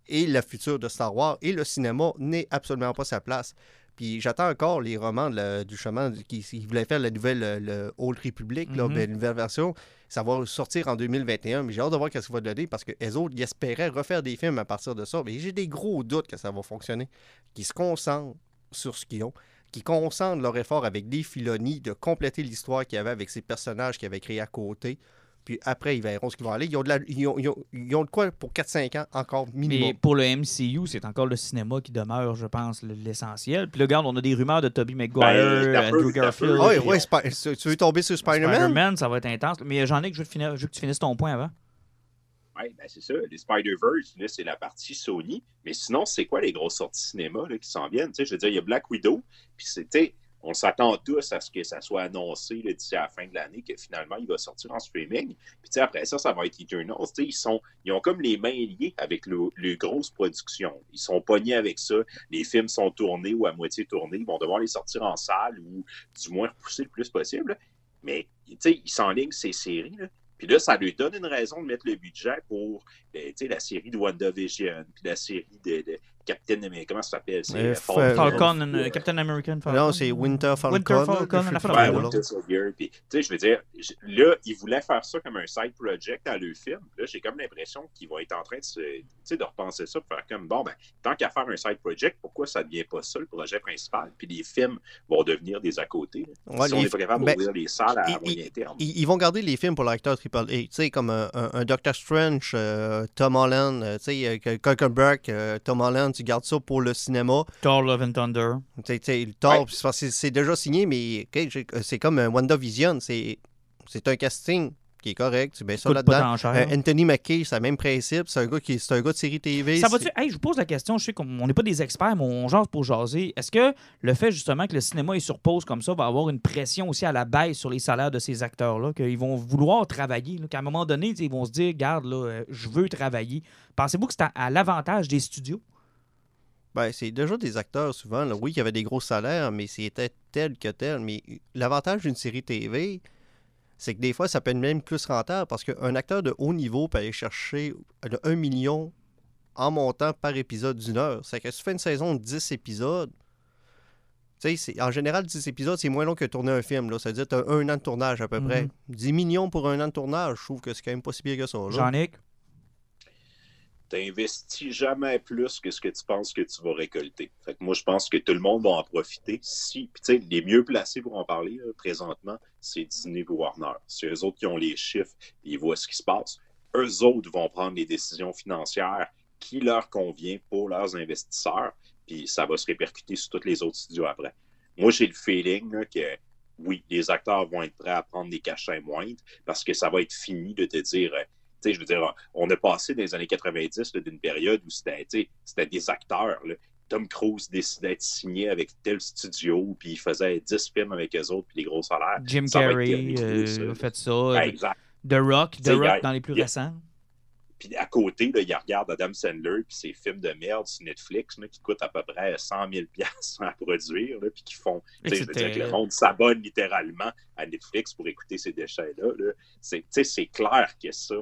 et le futur de Star Wars et le cinéma n'est absolument pas sa place. Puis j'attends encore les romans de la- du chemin qui, qui voulait faire la nouvelle le Old Republic, là, Mhm. ben, nouvelle version. Ça va sortir en 2021, mais j'ai hâte de voir ce que ça va donner parce que les autres, ils espéraient refaire des films à partir de ça. Mais j'ai des gros doutes que ça va fonctionner. Qu'ils se concentrent sur ce qu'ils ont, qu'ils concentrent leur effort avec des Filoni de compléter l'histoire qu'il y avait avec ces personnages qu'ils avaient créés à côté. Puis après, ils verront ce qu'ils vont aller. Ils ont de, la- ils ont, ils ont- ils ont de quoi pour 4-5 ans encore minimum. Mais pour le MCU, c'est encore le cinéma qui demeure, je pense, le- l'essentiel. Puis là, regarde, on a des rumeurs de Tobey Maguire, Ben, Andrew Garfield. on- Spi- tu veux tomber sur Spider-Man? Spider-Man, ça va être intense. Mais j'en ai que je veux, te finir- je veux que tu finisses ton point avant. Oui, ben c'est ça. Les Spider-Verse, là, c'est la partie Sony. Mais sinon, c'est quoi les grosses sorties cinéma là, qui s'en viennent? Tu sais, je veux dire, il y a Black Widow, puis c'était. On s'attend tous à ce que ça soit annoncé d'ici à la fin de l'année, que finalement, il va sortir en streaming. Puis après ça, ça va être Eternals. Ils, sont, ils ont comme les mains liées avec le, les grosses productions. Ils sont pognés avec ça. Les films sont tournés ou à moitié tournés. Ils vont devoir les sortir en salle ou du moins repousser le plus possible. Mais ils s'enlignent ces séries. Puis là, ça lui donne une raison de mettre le budget pour sais, la série de WandaVision, puis la série de Captain America, comment ça s'appelle? C'est Euh, euh, Fa- Falcon, and, euh, uh, Captain American Falcon. Non, c'est Winter Falcon. Winter Falcon, Ouais, la là. Winter Soldier. Puis, tu sais, je veux dire, là, ils voulaient faire ça comme un side project à leur film. Là, j'ai comme l'impression qu'ils vont être en train de, se, tu sais, de repenser ça, pour faire comme, bon, ben, tant qu'à faire un side project, pourquoi ça ne devient pas ça, le projet principal? Puis les films vont devenir des à côté. Ouais, si les- capable ben, d'ouvrir les salles à ils- moyen terme. Ils, vont garder les films pour l'acteur triple A. Tu sais, comme un, un- un Doctor Strange, euh, Tom Holland, tu sais, Kuckenberg, euh, Tom Holland, tu gardes ça pour le cinéma. Thor Love and Thunder. Thor, Ouais. c'est déjà signé, mais j'ai- c'est comme un WandaVision. C'est c'est un casting qui est correct. Tu mets ça là-dedans. Euh, Anthony Mackie, c'est le même principe. C'est un, gars qui- c'est un gars de série TV. Ça va-tu? Hey, je vous pose la question. Je sais qu'on n'est pas des experts, mais on jase pour jaser. Est-ce que le fait justement que le cinéma est sur pause comme ça va avoir une pression aussi à la baisse sur les salaires de ces acteurs-là, qu'ils vont vouloir travailler, qu'à un moment donné, ils vont se dire, garde, là, euh, je veux travailler. Pensez-vous que c'est à, à l'avantage des studios? Ben, c'est déjà des acteurs souvent. là. Oui, il y avait des gros salaires, mais c'était tel que tel. Mais l'avantage d'une série TV, c'est que des fois, ça peut être même plus rentable parce qu'un acteur de haut niveau peut aller chercher le 1 million en montant par épisode d'une heure. C'est que si tu fais une saison de 10 épisodes, tu sais, c'est- en général, 10 épisodes, c'est moins long que tourner un film. Là. Ça veut dire que tu as un an de tournage à peu près. Mhm. 10 millions pour un an de tournage, je trouve que c'est quand même pas si bien que ça. là. Jean-Nic? T'investis jamais plus que ce que tu penses que tu vas récolter. Fait que moi, je pense que tout le monde va en profiter. Si, tu sais, les mieux placés pour en parler présentement, c'est Disney et Warner. C'est eux autres qui ont les chiffres, ils voient ce qui se passe. Eux autres vont prendre les décisions financières qui leur convient pour leurs investisseurs, puis ça va se répercuter sur tous les autres studios après. Moi, j'ai le feeling que oui, les acteurs vont être prêts à prendre des cachets moindres parce que ça va être fini de te dire. Je veux dire, on a passé dans les années 90 d'une période où c'était des acteurs. Tom Cruise décidait d'être signé avec tel studio, puis il faisait 10 films avec eux autres, puis des gros salaires. Jim Carrey euh, a fait ça. exact. The Rock, The Rock dans les plus récents. Puis à côté, là, il regarde Adam Sandler puis ses films de merde sur Netflix qui coûtent à peu près 100 000 à produire, puis qui font. Je veux dire que le monde s'abonne littéralement à Netflix pour écouter ces déchets-là. -là, c'est clair que ça,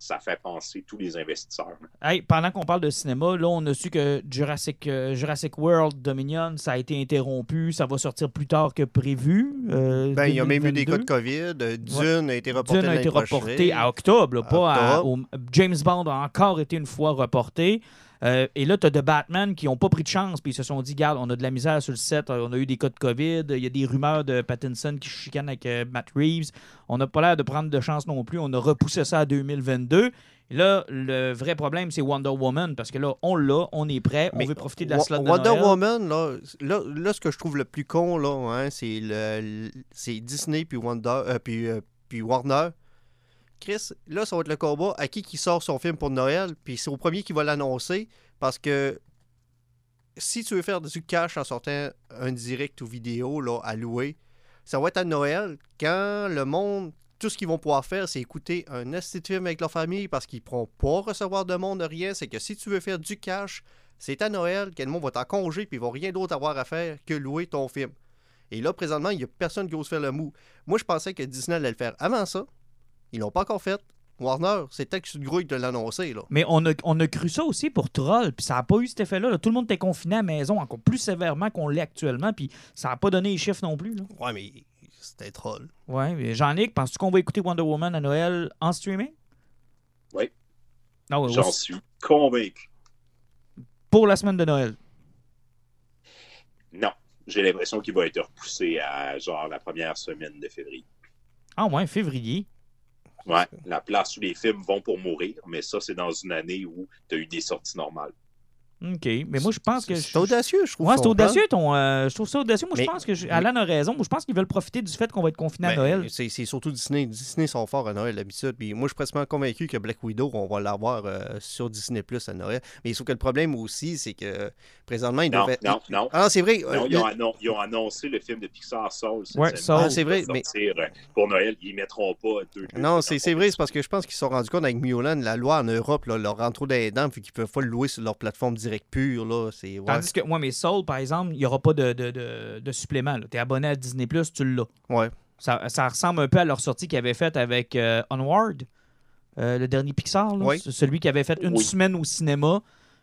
ça fait penser tous les investisseurs. Hey, pendant qu'on parle de cinéma, là, on a su que Jurassic, euh, Jurassic World Dominion, ça a été interrompu. Ça va sortir plus tard que prévu. Euh, ben, il y a même eu des cas de COVID. Dune a été reporté Dune a été reporté à octobre, pas À, James Bond a encore été une fois reporté. Euh, et là, tu as de Batman qui n'ont pas pris de chance, puis ils se sont dit, garde, on a de la misère sur le set, euh, on a eu des cas de COVID, il y a des rumeurs de Pattinson qui chicane avec euh, Matt Reeves. On n'a pas l'air de prendre de chance non plus. On a repoussé ça à 2022. Et là, le vrai problème, c'est Wonder Woman, parce que là, on l'a, on est prêt, on veut profiter de la slot de Wonder Woman, là, là, ce que je trouve le plus con, là, hein, c'est, Disney puis, Wonder, puis, puis Warner Chris, là, ça va être le combat à qui qui sort son film pour Noël, puis c'est au premier qui va l'annoncer, parce que si tu veux faire du cash en sortant un direct ou vidéo là, à louer, ça va être à Noël, quand le monde, tout ce qu'ils vont pouvoir faire, c'est écouter un film avec leur famille, parce qu'ils ne pourront pas recevoir de monde, de rien. C'est que si tu veux faire du cash, c'est à Noël, que le monde va t'en congé, puis ils vont rien d'autre avoir à faire que louer ton film. Et là, présentement, il n'y a personne qui ose faire le mou. Moi, je pensais que Disney allait le faire avant ça. Ils l'ont pas encore fait. Warner, c'est peut-être que grouille de l'annoncer. Là. Mais on a, on a cru ça aussi pour Troll, puis ça n'a pas eu cet effet-là. Tout le monde était confiné à la maison encore plus sévèrement qu'on l'est actuellement, puis ça n'a pas donné les chiffres non plus. Là. Ouais, mais c'était Troll. Ouais, mais Jean-Nic, penses-tu qu'on va écouter Wonder Woman à Noël en streaming? Oui. Ah J'en suis convaincu. Pour la semaine de Noël? Non. J'ai l'impression qu'il va être repoussé à genre la première semaine de février. Ah ouais, février. Ouais, la place où les films vont pour mourir, mais ça, c'est dans une année où tu as eu des sorties normales. OK. Mais moi, je pense que. C'est audacieux, je trouve. Ouais, c'est audacieux. Ton, euh, je trouve ça audacieux. Moi, je pense que. Alan a raison. Moi, je pense qu'ils veulent profiter du fait qu'on va être confiné à Noël. C'est surtout Disney. Disney sont forts à Noël d'habitude. Puis moi, je suis presque convaincu que Black Widow, on va l'avoir euh, sur Disney Plus à Noël. Mais sauf que le problème aussi, c'est que présentement, ils non, Non, non. Ah, c'est vrai. Non, ils, ont annoncé le film de Pixar Soul. Ouais, Soul. Ah, c'est vrai. Mais... Euh, pour Noël, ils ne mettront pas deux. Non, c'est vrai. C'est parce que je pense qu'ils se sont rendus compte avec Mulan, la loi en Europe là, leur rentre trop dans les dents, puis qu'ils peuvent pas le louer sur leur plateforme direct pure. Là. Tandis que moi, mes Soul, par exemple, il n'y aura pas de, de, de, supplément. Tu es abonné à Disney, tu l'as. Ouais. Ça, ça, ressemble un peu à leur sortie qu'ils avaient faite avec euh, Onward, euh, le dernier Pixar. Celui qui avait fait une semaine au cinéma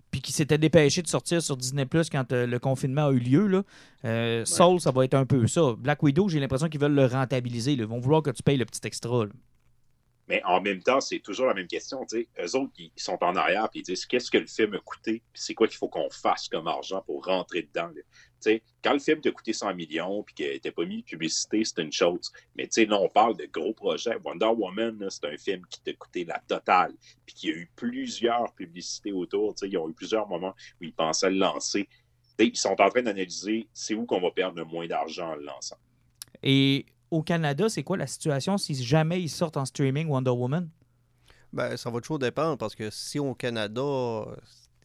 puis qui s'était dépêché de sortir sur Disney Plus quand euh, le confinement a eu lieu. Là. Soul, ça va être un peu ça. Black Widow, j'ai l'impression qu'ils veulent le rentabiliser. Ils vont vouloir que tu payes le petit extra. Mais en même temps, c'est toujours la même question. T'sais. Eux autres, ils sont en arrière et ils disent qu'est-ce que le film a coûté, c'est quoi qu'il faut qu'on fasse comme argent pour rentrer dedans. Quand le film t'a coûté 100 millions puis qu'il n'était pas mis de publicité, c'est une chose. Mais là, on parle de gros projets. Wonder Woman, c'est un film qui t'a coûté la totale, puis qu'il y a eu plusieurs publicités autour. Ils ont eu plusieurs moments où ils pensaient le lancer. ils sont en train d'analyser c'est où qu'on va perdre le moins d'argent en le lançant. Et au Canada, c'est quoi la situation si jamais ils sortent en streaming Wonder Woman? Ben, ça va toujours dépendre parce que si au Canada, on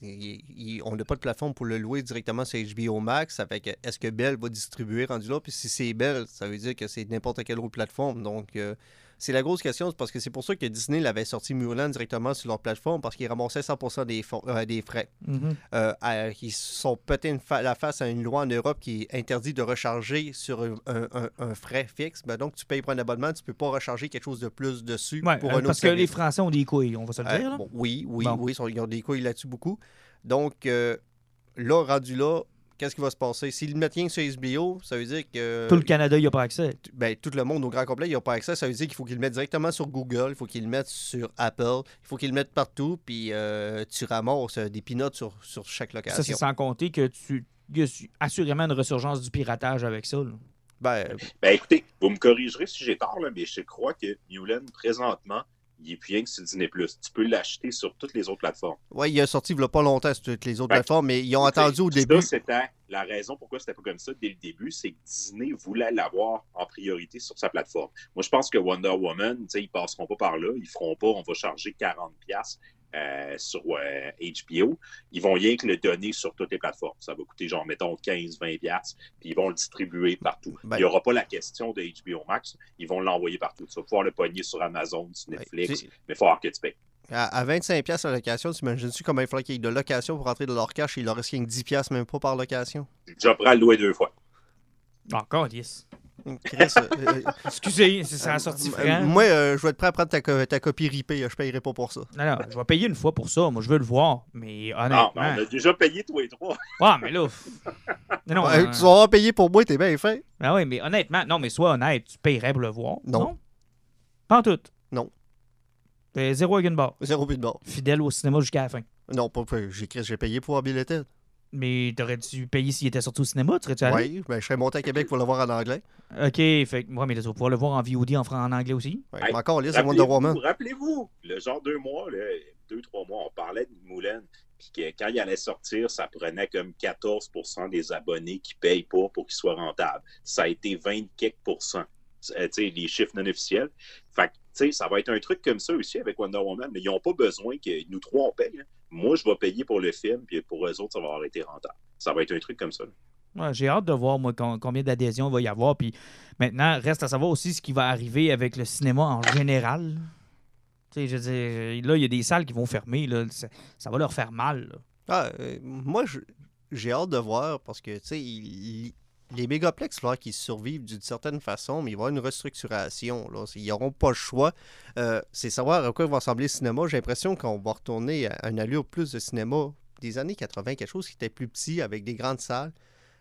n'a pas de plateforme pour le louer directement sur HBO Max, ça fait que est-ce que Bell va distribuer rendu là? Puis si c'est Bell, ça veut dire que c'est n'importe quelle autre plateforme. Donc, euh, c'est la grosse question, parce que c'est pour ça que Disney l'avait sorti Mulan directement sur leur plateforme, parce qu'ils ramassaient 100% des, euh, des frais. Mm-hmm. Euh, ils sont peut-être la face à une loi en Europe qui interdit de recharger sur un, frais fixe. Ben, donc, tu payes pour un abonnement, tu ne peux pas recharger quelque chose de plus dessus pour un autre Parce que les Français ont des couilles, on va se le dire. oui, oui, oui, ils ont des couilles là-dessus beaucoup. Donc, euh, là, rendu là, qu'est-ce qui va se passer? S'ils le mettent sur HBO, ça veut dire que. Tout le Canada n'y a pas accès. Ben, tout le monde au grand complet, il n'y a pas accès. Ça veut dire qu'il faut qu'ils le mettent directement sur Google, il faut qu'ils le mettent sur Apple, il faut qu'ils le mettent partout, puis euh, tu ramasses euh, des pinotes sur, sur chaque location. Ça, c'est sans compter que tu y a assurément une ressurgence du piratage avec ça. Ben, ben, écoutez, vous me corrigerez si j'ai tort, mais je crois que Newland, présentement, il est plus rien que sur Disney+. Tu peux l'acheter sur toutes les autres plateformes. Oui, il a sorti il n'y a pas longtemps sur toutes les autres plateformes, mais ils ont attendu au Ça, début. c'était la raison pourquoi c'était pas comme ça dès le début, c'est que Disney voulait l'avoir en priorité sur sa plateforme. Moi, je pense que Wonder Woman, ils passeront pas par là, ils feront pas, on va charger 40 pièces sur euh, HBO. Ils vont rien que le donner sur toutes les plateformes. Ça va coûter genre, mettons, 15-20 pièces, puis ils vont le distribuer partout. Ben- il n'y aura pas la question de HBO Max, ils vont l'envoyer partout. Tu vas pouvoir le pogner sur Amazon, sur Ben, Netflix, mais il faut avoir que tu payes. À, à 25$ piastres la location, tu imagines-tu comment il faudrait qu'il y ait de location pour rentrer de leur cash? Et il leur reste rien que 10$ piastres, même pas par location? Je prends le louer deux fois. Encore, yes. Chris, euh, euh, Excusez, c'est ça a sorti euh, franc. moi, euh, je vais être prêt à prendre ta, co- ta copie ripée. Je payerai pas pour ça. Non, non, je vais payer une fois pour ça. Moi, je veux le voir. Mais Non, honnêtement. mais on a déjà payé tous les trois. Ah, mais là. Non, euh, Tu vas avoir payé pour moi, t'es bien fait. Ah oui, mais honnêtement, non, mais sois honnête, tu payerais pour le voir. Non. Pas en tout? Non. Zéro avec une barre. Zéro but de bord. Fidèle au cinéma jusqu'à la fin. Non, pas, pas- j'ai Chris, j'ai payé pour avoir. Mais t'aurais dû payer s'il était sorti au cinéma, tu serais-tu allé? Oui, ben, je serais monté à Québec pour le voir en anglais. Ok, fait que moi, mais là, tu vas pouvoir le voir en VOD en, en anglais aussi. Ouais, Hey, mais encore c'est Wonder Rappelez-vous, Woman. Rappelez-vous, le genre deux mois, là, deux, trois mois, on parlait de Moulin, puis que quand il allait sortir, ça prenait comme 14% des abonnés qui payent pas pour qu'il soit rentable. Ça a été 20 quelques euh, tu sais, les chiffres non officiels. Fait que, tu sais, ça va être un truc comme ça aussi avec Wonder Woman, mais ils n'ont pas besoin que nous trois, on paye. hein. Moi, je vais payer pour le film, puis pour eux autres, ça va avoir été rentable. Ça va être un truc comme ça. Ouais, J'ai hâte de voir, moi, com- combien d'adhésions il va y avoir. Puis maintenant, reste à savoir aussi ce qui va arriver avec le cinéma en général. Tu sais, je veux dire, là, il y a des salles qui vont fermer. Là. Ça, ça va leur faire mal. Ah, euh, moi, je- j'ai hâte de voir parce que, tu sais, il- il- les mégaplex, il va falloir qu'ils survivent d'une certaine façon, mais il va y avoir une restructuration. Ils n'auront pas le choix. Euh, c'est savoir à quoi va ressembler le cinéma. J'ai l'impression qu'on va retourner à une allure plus de cinéma des années 80, quelque chose qui était plus petit avec des grandes salles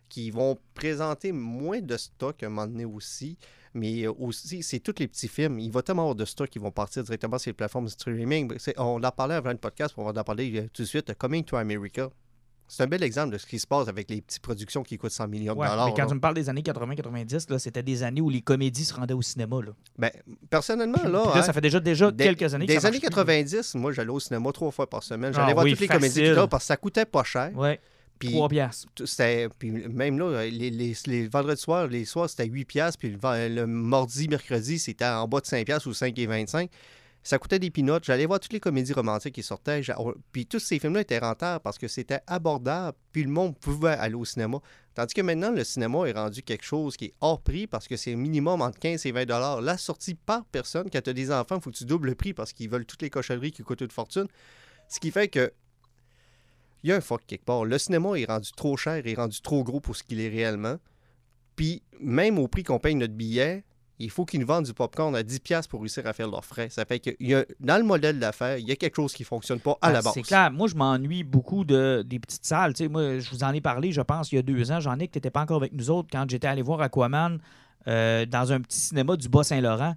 qui vont présenter moins de stock à un moment donné aussi. Mais euh, aussi, c'est tous les petits films. Il va tellement avoir de stock qui vont partir directement sur les plateformes de streaming. On en parlait avant le podcast, on va en parler euh, tout de suite. Coming to America. C'est un bel exemple de ce qui se passe avec les petites productions qui coûtent 100 millions de Ouais, dollars. mais quand là. tu me parles des années 80-90, là, c'était des années où les comédies se rendaient au cinéma. Là. Ben, personnellement, là, là, hein, ça fait déjà, déjà des- quelques années que des ça années marche plus. 90, moi, j'allais au cinéma trois fois par semaine. J'allais Ah voir oui, toutes les comédies facile. là parce que ça coûtait pas cher. Ouais, Puis 3 piastres. puis même là les, les, les vendredis soirs les soirs c'était 8 pièces puis le, le mardi mercredi c'était en bas de 5 pièces ou 5 et 25 ça coûtait des pinottes j'allais voir toutes les comédies romantiques qui sortaient. Puis tous ces films là étaient rentables parce que c'était abordable puis le monde pouvait aller au cinéma. Tandis que maintenant le cinéma est rendu quelque chose qui est hors prix parce que c'est minimum entre 15 et 20 dollars. La sortie par personne quand tu as des enfants il faut que tu doubles le prix parce qu'ils veulent toutes les cochonneries qui coûtent une fortune. Ce qui fait que il y a un fuck quelque part. Le cinéma est rendu trop cher, est rendu trop gros pour ce qu'il est réellement. Puis, même au prix qu'on paye notre billet, il faut qu'ils nous vendent du popcorn à 10$ pour réussir à faire leurs frais. Ça fait que il y a, dans le modèle d'affaires, il y a quelque chose qui ne fonctionne pas à Ben, la base. C'est clair. Moi, je m'ennuie beaucoup de, des petites salles. Moi, je vous en ai parlé, je pense, il y a deux ans. J'en ai que tu n'étais pas encore avec nous autres quand j'étais allé voir Aquaman euh, dans un petit cinéma du Bas-Saint-Laurent.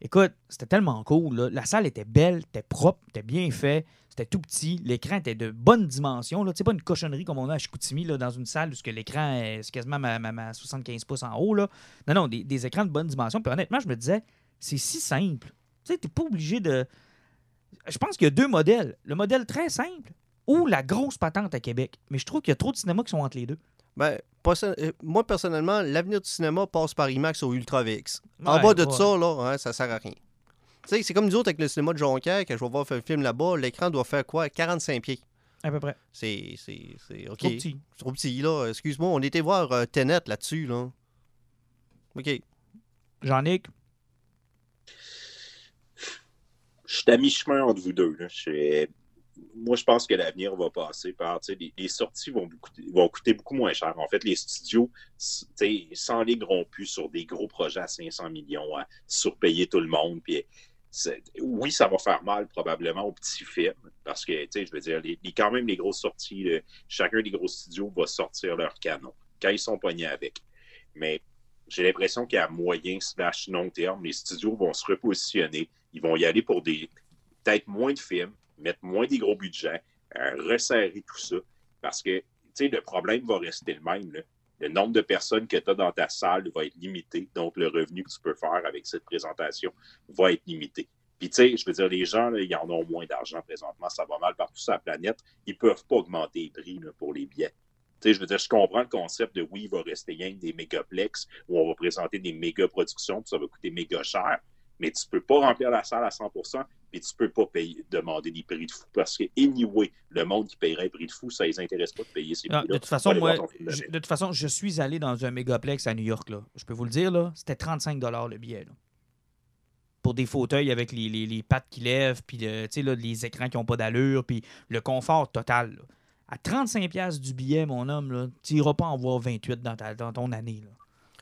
Écoute, c'était tellement cool. là. La salle était belle, était propre, était bien fait. C'était tout petit. L'écran était de bonne dimension. sais, pas une cochonnerie comme on a à Chicoutimi, là, dans une salle où l'écran est c'est quasiment ma, ma- ma 75 pouces en haut. Là. Non, non, des, des écrans de bonne dimension. Puis honnêtement, je me disais, c'est si simple. Tu sais, t'es pas obligé de. Je pense qu'il y a deux modèles. Le modèle très simple ou la grosse patente à Québec. Mais je trouve qu'il y a trop de cinémas qui sont entre les deux. Ben, euh, moi, personnellement, l'avenir du cinéma passe par IMAX ou Ultra VX. en Ouais, bas de ouais. ça, là, hein, ça sert à rien. Tu sais, c'est comme nous autres avec le cinéma de Jonquière, quand je vais voir un film là-bas, l'écran doit faire quoi? 45 pieds. À peu près. C'est, c'est, c'est, OK. Trop petit. C'est trop petit, là. Excuse-moi, on était voir euh, Tenet là-dessus, là. OK. Jean-Nic, je suis à mi-chemin entre vous deux. là. Moi, je pense que l'avenir va passer par. tu sais, Les, les sorties vont, beaucoup- vont coûter beaucoup moins cher. En fait, les studios s- tu sais, s'enligneront plus sur des gros projets à 500 millions, à surpayer tout le monde. Puis, oui, ça va faire mal probablement aux petits films. Parce que, tu sais, je veux dire, les, quand même, les grosses sorties, chacun des gros studios va sortir leur canon quand ils sont poignés avec. Mais j'ai l'impression qu'à moyen slash long terme, les studios vont se repositionner. Ils vont y aller pour des peut-être moins de films, mettre moins des gros budgets, euh, resserrer tout ça. Parce que, tu sais, le problème va rester le même. là. Le nombre de personnes que tu as dans ta salle va être limité. Donc, le revenu que tu peux faire avec cette présentation va être limité. Puis, tu sais, je veux dire, les gens, ils en ont moins d'argent présentement. Ça va mal partout sur la planète. Ils ne peuvent pas augmenter les prix pour les billets. Tu sais, je veux dire, je comprends le concept de oui, il va rester rien que des mégaplex où on va présenter des méga productions, puis ça va coûter méga cher. Mais tu peux pas remplir la salle à 100 puis tu peux pas payer, demander des prix de fou. Parce que, anyway, le monde qui paierait un prix de fou, ça les intéresse pas de payer ces Ah, prix-là. de toute façon, moi, je, de toute façon, je suis allé dans un mégaplex à New York. Là. Je peux vous le dire, là, c'était 35 le billet. là. Pour des fauteuils avec les, les- les pattes qui lèvent, puis le- tu sais, là, les écrans qui n'ont pas d'allure, puis le confort total. là. À 35 pièces du billet, mon homme, là, tu n'iras pas en voir 28 dans, ta- dans ton année. Là.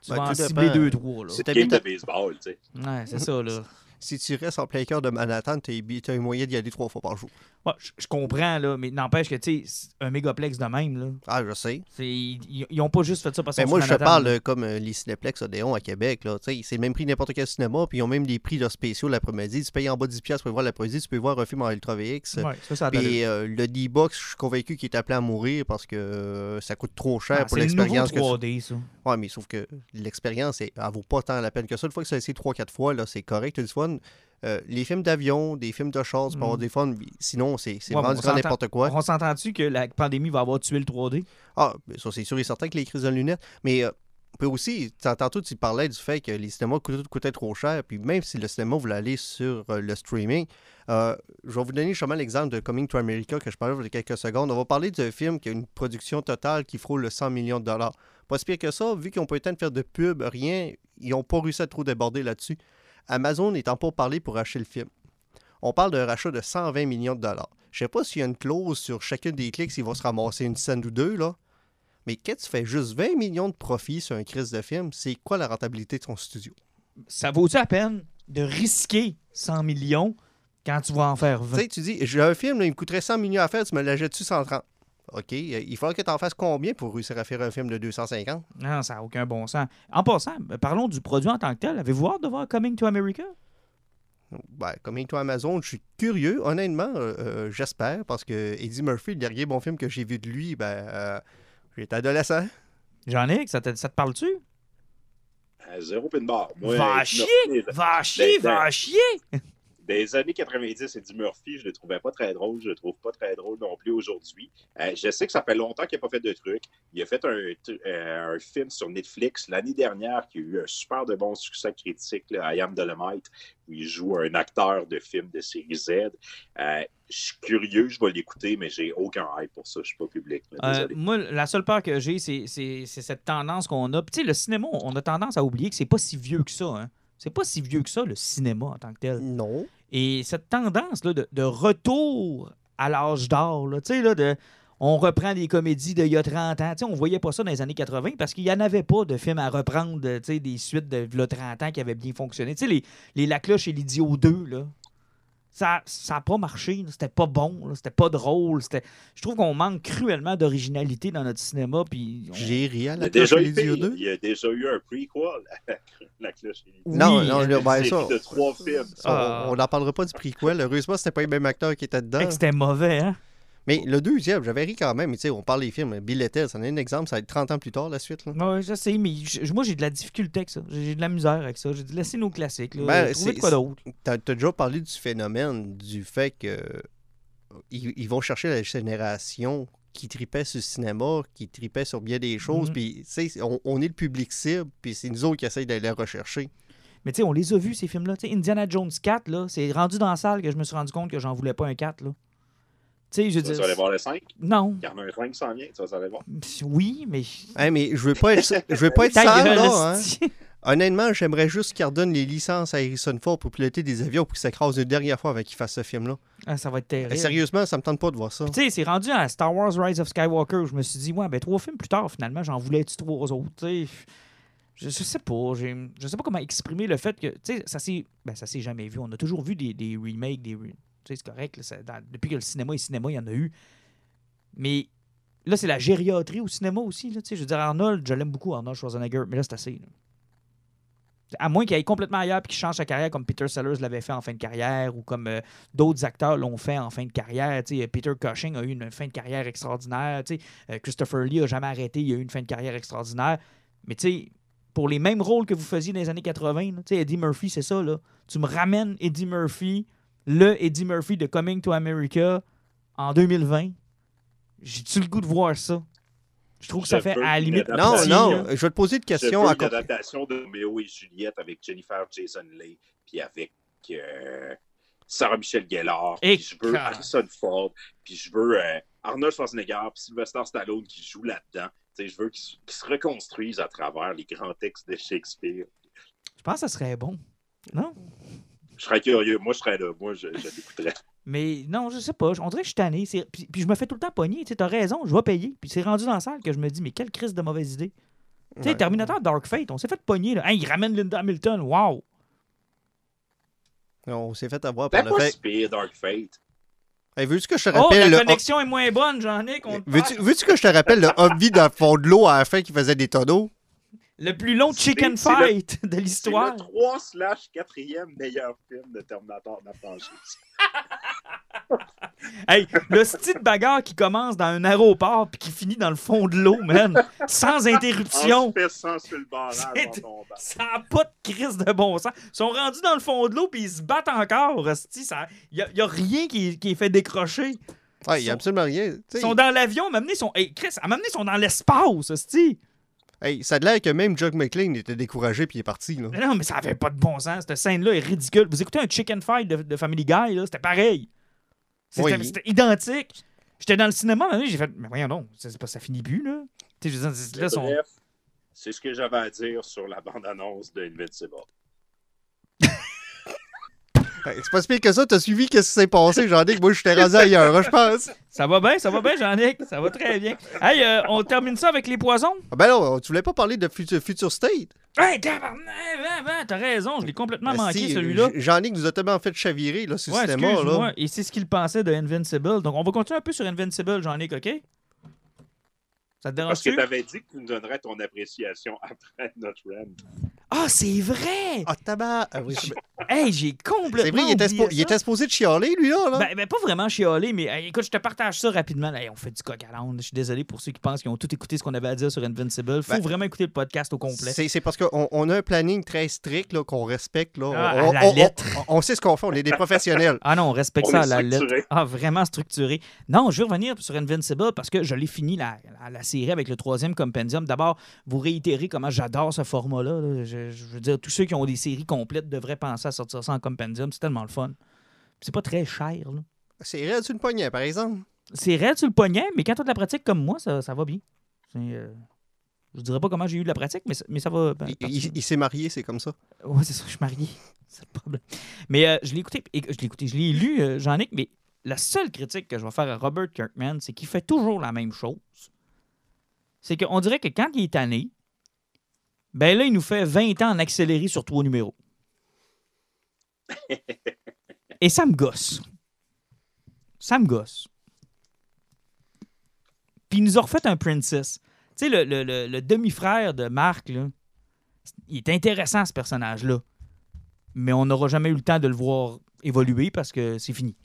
Tu Ben, vas en cibler dépend. 2-3. là. C'est t'habites game de baseball, tu sais. Ouais, c'est ça. Là. Si tu restes en plein cœur de Manhattan, tu as un moyen d'y aller trois fois par jour. Ouais, je, comprends, là, mais n'empêche que, tu sais, c'est un mégaplex de même, là, Ah, je sais. c'est- ils ils ont pas juste fait ça parce Mais qu'ils moi, je te parle là. euh, comme euh, les Cinéplex Odéon à Québec. Là. Tu sais, C'est le même prix que n'importe quel cinéma, puis ils ont même des prix là, spéciaux l'après-midi. Tu payes en bas de 10$ piastres pour voir l'après-midi, tu peux voir un film en Ultra VX. Ouais, ça, ça. Puis euh, le D-Box, je suis convaincu qu'il est appelé à mourir parce que euh, ça coûte trop cher Ah, pour c'est l'expérience. que 3D, ça. Ouais, mais sauf que l'expérience, elle, elle vaut pas tant la peine que ça. Une fois que ça a essayé 3-4 fois, là, c'est correct, du fun. Euh, les films d'avion, des films de char, tu peux avoir Mm. des fun. Sinon, c'est Ouais, vraiment n'importe quoi. On s'entend-tu que la pandémie va avoir tué le 3D? Ah, ben ça, c'est sûr et certain que les crises de lunettes. Mais euh, puis aussi, tantôt, tu parlais du fait que les cinémas coûtaient, coûtaient trop cher. Puis même si le cinéma voulait aller sur euh, le streaming, euh, je vais vous donner justement l'exemple de Coming to America que je parlais il y a quelques secondes. On va parler d'un film qui a une production totale qui frôle le 100 millions de dollars. Pas si pire que ça, vu qu'ils n'ont pas eu le temps de faire de pub, rien, ils n'ont pas réussi à trop déborder là-dessus. Amazon n'étant pas parlé pour acheter le film. On parle d'un rachat de 120 millions de dollars. Je sais pas s'il y a une clause sur chacune des clics s'ils vont se ramasser une scène ou deux, là. Mais quand tu fais juste 20 millions de profits sur un crise de film, c'est quoi la rentabilité de ton studio? Ça vaut-tu la peine de risquer 100 millions quand tu vas en faire Tu 20? sais, tu dis, j'ai un film, là, il me coûterait 100 millions à faire, tu me l'achètes-tu 130? OK, euh, il faudra que tu en fasses combien pour réussir à faire un film de 250? Non, ça n'a aucun bon sens. En passant, ben, parlons du produit en tant que tel. Avez-vous hâte de voir Coming to America? Ben, comme toi Amazon, je suis curieux, honnêtement, euh, euh, j'espère, parce que Eddie Murphy, le dernier bon film que j'ai vu de lui, ben, euh, j'étais adolescent. Jean-Nic, ça te, ça te parle-tu? À zéro pin barre. Moi, Va chier! Murphy, Va chier, ben, va chier! Des années 90, Eddie Murphy, je le trouvais pas très drôle. Je le trouve pas très drôle non plus aujourd'hui. Euh, je sais que ça fait longtemps qu'il n'a pas fait de trucs. Il a fait un, euh, un film sur Netflix l'année dernière qui a eu un super de bon succès critique, là, I Am Dolomite, où il joue un acteur de film de série Z. Euh, je suis curieux, je vais l'écouter, mais j'ai aucun hype pour ça. Je suis pas public. Euh, moi, la seule peur que j'ai, c'est cette tendance qu'on a. Puis, tu sais, le cinéma, on a tendance à oublier que c'est pas si vieux que ça. Hein. C'est pas si vieux que ça, le cinéma en tant que tel. Non. Et cette tendance là, de, de retour à l'âge d'or, là, tu sais, là, de, on reprend des comédies d'il y a 30 ans. Tu sais, on voyait pas ça dans les années 80 parce qu'il n'y en avait pas de films à reprendre, de, tu sais, des suites de v'là 30 ans qui avaient bien fonctionné. Tu sais, les, les La Cloche et l'Idiot 2, là, ça n'a pas marché. C'était pas bon. C'était pas drôle. C'était... Je trouve qu'on manque cruellement d'originalité dans notre cinéma. Puis on- J'ai ri à Il y la a déjà cloche eu et les yeux deux. Il y a déjà eu un prequel à la cloche. et les- Oui. Non, non, ben, ça, de trois films. ça, on- n'en parlera pas du prequel. Heureusement, c'était pas les mêmes acteurs qui étaient dedans. Fait que c'était mauvais, hein? Mais le deuxième, j'avais ri quand même. Mais tu sais, on parle des films. Bill Ettel, c'en est un exemple. Ça va être 30 ans plus tard, la suite. Oui, je sais, mais je- moi, j'ai de la difficulté avec ça. J'ai de la misère avec ça. J'ai dit, laissez nos classiques. Là. Ben, Trouvez de quoi d'autre. T'as as déjà parlé du phénomène du fait que ils, ils vont chercher la génération qui tripait sur le cinéma, qui tripait sur bien des choses, Mhm. puis tu sais, on, on est le public cible, puis c'est nous autres qui essayent d'aller les rechercher. Mais tu sais, on les a vus, ces films-là. Tu Indiana Jones 4, là, c'est rendu dans la salle que je me suis rendu compte que j'en voulais pas un 4. Là. Tu je vas aller voir le 5? Non. Il y en a un 5 qui s'en vient, tu vas aller voir. Oui, mais. Hein, mais je veux pas être, je veux pas être sale, là. Hein. Honnêtement, j'aimerais juste qu'il redonne les licences à Harrison Ford pour piloter des avions pour qu'il s'écrase une dernière fois avant qu'il fasse ce film-là. Ah, ça va être terrible. sérieusement, ça me tente pas de voir ça. Tu sais, c'est rendu à Star Wars Rise of Skywalker où je me suis dit, ouais, ben trois films plus tard, finalement, j'en voulais-tu trois autres, tu sais? Je, je sais pas, j'ai- je sais pas comment exprimer le fait que, tu sais, ça s'est, ben, ça s'est jamais vu. On a toujours vu des, des remakes, des, re- tu sais, c'est correct, là, depuis que le cinéma est cinéma, il y en a eu. Mais là, c'est la gériatrie au cinéma aussi, là, tu sais. Je veux dire, Arnold, je l'aime beaucoup, Arnold Schwarzenegger, mais là, c'est assez. À moins qu'il aille complètement ailleurs et qu'il change sa carrière comme Peter Sellers l'avait fait en fin de carrière ou comme euh, d'autres acteurs l'ont fait en fin de carrière. Peter Cushing a eu une fin de carrière extraordinaire. euh, Christopher Lee a jamais arrêté, il a eu une fin de carrière extraordinaire. Mais pour les mêmes rôles que vous faisiez dans les années 80. là. Tu sais, Eddie Murphy, c'est ça. Là. Tu me ramènes Eddie Murphy, le Eddie Murphy de Coming to America en 2020. J'ai-tu le goût de voir ça? Je trouve que ça Je fait veux à la limite. Non, non, je vais te poser une Je question. veux à une adaptation de Roméo et Juliette avec Jennifer Jason Leigh, puis avec euh, Sarah Michelle Gellar, Et puis je veux car- Harrison Ford, puis je veux euh, Arnold Schwarzenegger, puis Sylvester Stallone qui joue là-dedans. Tu sais, je veux qu'ils se- qu'ils se reconstruisent à travers les grands textes de Shakespeare. Je pense que ça serait bon. Non? Je serais curieux. Moi, je serais là. Moi, je, je l'écouterais. Mais non, je sais pas. On dirait que je suis tanné. Puis, puis je me fais tout le temps pogner. Tu sais, t'as raison, je vais payer. Puis c'est rendu dans la salle que je me dis, mais quelle crise de mauvaise idée. Tu sais, Ouais. Terminator Dark Fate, on s'est fait pogner. Là. Hey, il ramène Linda Hamilton. Wow! On s'est fait avoir par le fait. pire, Dark Fate. Hey, veux-tu que je te Oh, rappelle la le. connexion est moins bonne, Jean-Nic. Veux-tu que je te rappelle le Humvee dans le fond de l'eau à la fin qui faisait des tonneaux? Le plus long C'est- chicken c'est le- fight [LAUGHS] de C'est l'histoire. le 3 slash 4e meilleur film de Terminator de la franchise. [LAUGHS] Hey, le style de bagarre qui commence dans un aéroport puis qui finit dans le fond de l'eau, man. Sans [LAUGHS] En interruption. se fessant sur le barrage C'est- en. Ça n'a pas de crise de bon sens. Ils sont rendus dans le fond de l'eau puis ils se battent encore. Il n'y a, rien qui, qui est fait décrocher. Ouais, il n'y a Sont- absolument rien. Ils sont dans l'avion, mais ils sont. Hey, Chris, à m'amener, ils sont dans l'espace, hostie. Hey, ça a l'air que même Jock McLean était découragé puis il est parti. Là. Mais non, mais ça avait pas de bon sens. Cette scène-là est ridicule. Vous écoutez un chicken fight de, de Family Guy, là, c'était pareil. C'était Oui. c'était identique. J'étais dans le cinéma, j'ai fait, mais voyons donc, ça, c'est pas- ça finit plus, là. Tu sais, je veux dire, c'est- là, son- Bref, c'est ce que j'avais à dire sur la bande-annonce de Invincible. [LAUGHS] Hey, c'est pas si pire que ça, t'as suivi qu'est-ce qui s'est passé, que moi je t'ai rasé ailleurs, hein, je pense. Ça va bien, ça va bien, Jean-Nic. Ça va très bien. Hey, euh, on termine ça avec les poisons? Ah ben non, tu voulais pas parler de Future, Future State? Hey, ben, ben, t'as raison, je l'ai complètement Ben, manqué, si, celui-là. Jean-Nic nous a tellement fait chavirer là, sur Ouais, le cinéma. excuse-moi. Là. Et c'est ce qu'il pensait de Invincible. Donc, on va continuer un peu sur Invincible, Jean-Nic, OK? Ça te Parce que tu avais dit que tu nous donnerais ton appréciation après notre run. Ah, c'est vrai! Ah, tabac! Ah, oui, Hey, j'ai complètement c'est vrai, il était, il était supposé de chialer, lui, là. là. Ben, ben, pas vraiment chialer, mais hey, écoute, je te partage ça rapidement. Hey, on fait du coq à. Je suis désolé pour ceux qui pensent qu'ils ont tout écouté ce qu'on avait à dire sur Invincible. Faut Ben, vraiment écouter le podcast au complet. c'est, c'est parce qu'on on a un planning très strict là, qu'on respecte. Là. Ah, on, à la on- on- lettre. on- on sait ce qu'on fait, on est des professionnels. Ah non, on respecte On ça à la lettre. Ah, vraiment structuré. Non, je vais revenir sur Invincible parce que je l'ai fini la, la, la série avec le troisième compendium. D'abord, vous réitérez comment j'adore ce format-là. là. Je, je veux dire, tous ceux qui ont des séries complètes devraient penser à sortir ça en compendium. C'est tellement le fun. C'est pas très cher. là. C'est raide sur une poignée, par exemple. C'est raide sur le poignet, mais quand tu as de la pratique comme moi, ça, ça va bien. C'est, euh, Je dirais pas comment j'ai eu de la pratique, mais, ça- mais ça va. ben, Il, partir. il- il s'est marié, c'est comme ça. Ouais, c'est ça, je suis marié. [LAUGHS] C'est le problème. Mais euh, je l'ai écouté, et- je l'ai écouté, je l'ai lu, euh, Jean-Nic, mais la seule critique que je vais faire à Robert Kirkman, c'est qu'il fait toujours la même chose. C'est qu'on dirait que quand il est tanné, ben là, il nous fait 20 ans en accéléré sur trois numéros. [LAUGHS] Et ça me gosse. Ça me gosse. Puis il nous a refait un Princess. Tu sais, le, le- le- le demi-frère de Marc, là, il est intéressant, ce personnage-là. Mais on n'aura jamais eu le temps de le voir évoluer parce que c'est fini.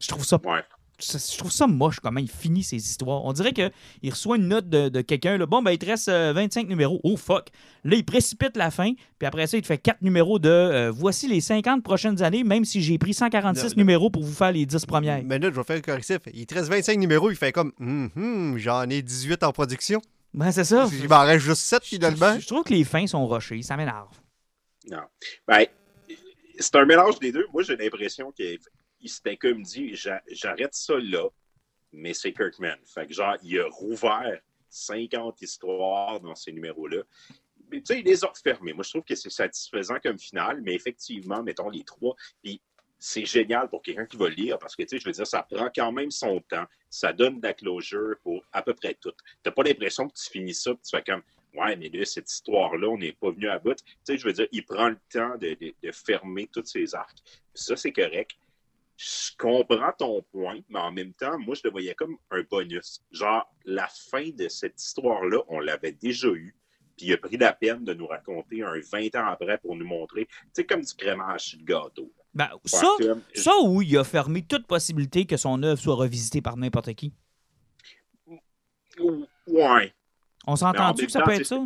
Je trouve ça, Ouais. Je trouve ça moche comment il finit ses histoires. On dirait qu'il reçoit une note de, de quelqu'un. là, Bon, ben, il te reste euh, 25 numéros. Oh, fuck. Là, il précipite la fin. Puis après ça, il te fait 4 numéros de euh, voici les 50 prochaines années, même si j'ai pris 146 Non, non. numéros pour vous faire les 10 premières. Mais là, je vais faire un correctif. Il te reste 25 numéros, il fait comme Hum, hum, j'en ai 18 en production. Ben, c'est ça. Il m'en reste juste 7 finalement. Je, je trouve que les fins sont rushées. Ça m'énerve. Non. Ben, c'est un mélange des deux. Moi, j'ai l'impression qu'il il s'était comme dit j'a- j'arrête ça là, mais c'est Kirkman. Fait que genre, il a rouvert 50 histoires dans ces numéros-là. Tu sais, il les a refermés. Moi, je trouve que c'est satisfaisant comme finale, mais effectivement, mettons les trois. Puis c'est génial pour quelqu'un qui va lire parce que, tu sais, je veux dire, ça prend quand même son temps. Ça donne de la closure pour à peu près tout. T'as pas l'impression que tu finis ça, que tu fais comme, ouais, mais là, cette histoire-là, on n'est pas venu à bout. Tu sais, je veux dire, il prend le temps de, fermer tous ses arcs. Ça, c'est correct. Je comprends ton point, mais en même temps, moi, je le voyais comme un bonus. Genre, la fin de cette histoire-là, on l'avait déjà eue. Puis il a pris la peine de nous raconter un 20 ans après pour nous montrer, tu sais, comme du crémage sur le gâteau. Ben, ça, que, ça où il a fermé toute possibilité que son œuvre soit revisitée par n'importe qui. Ouais. On s'entend-tu que ça peut être ça?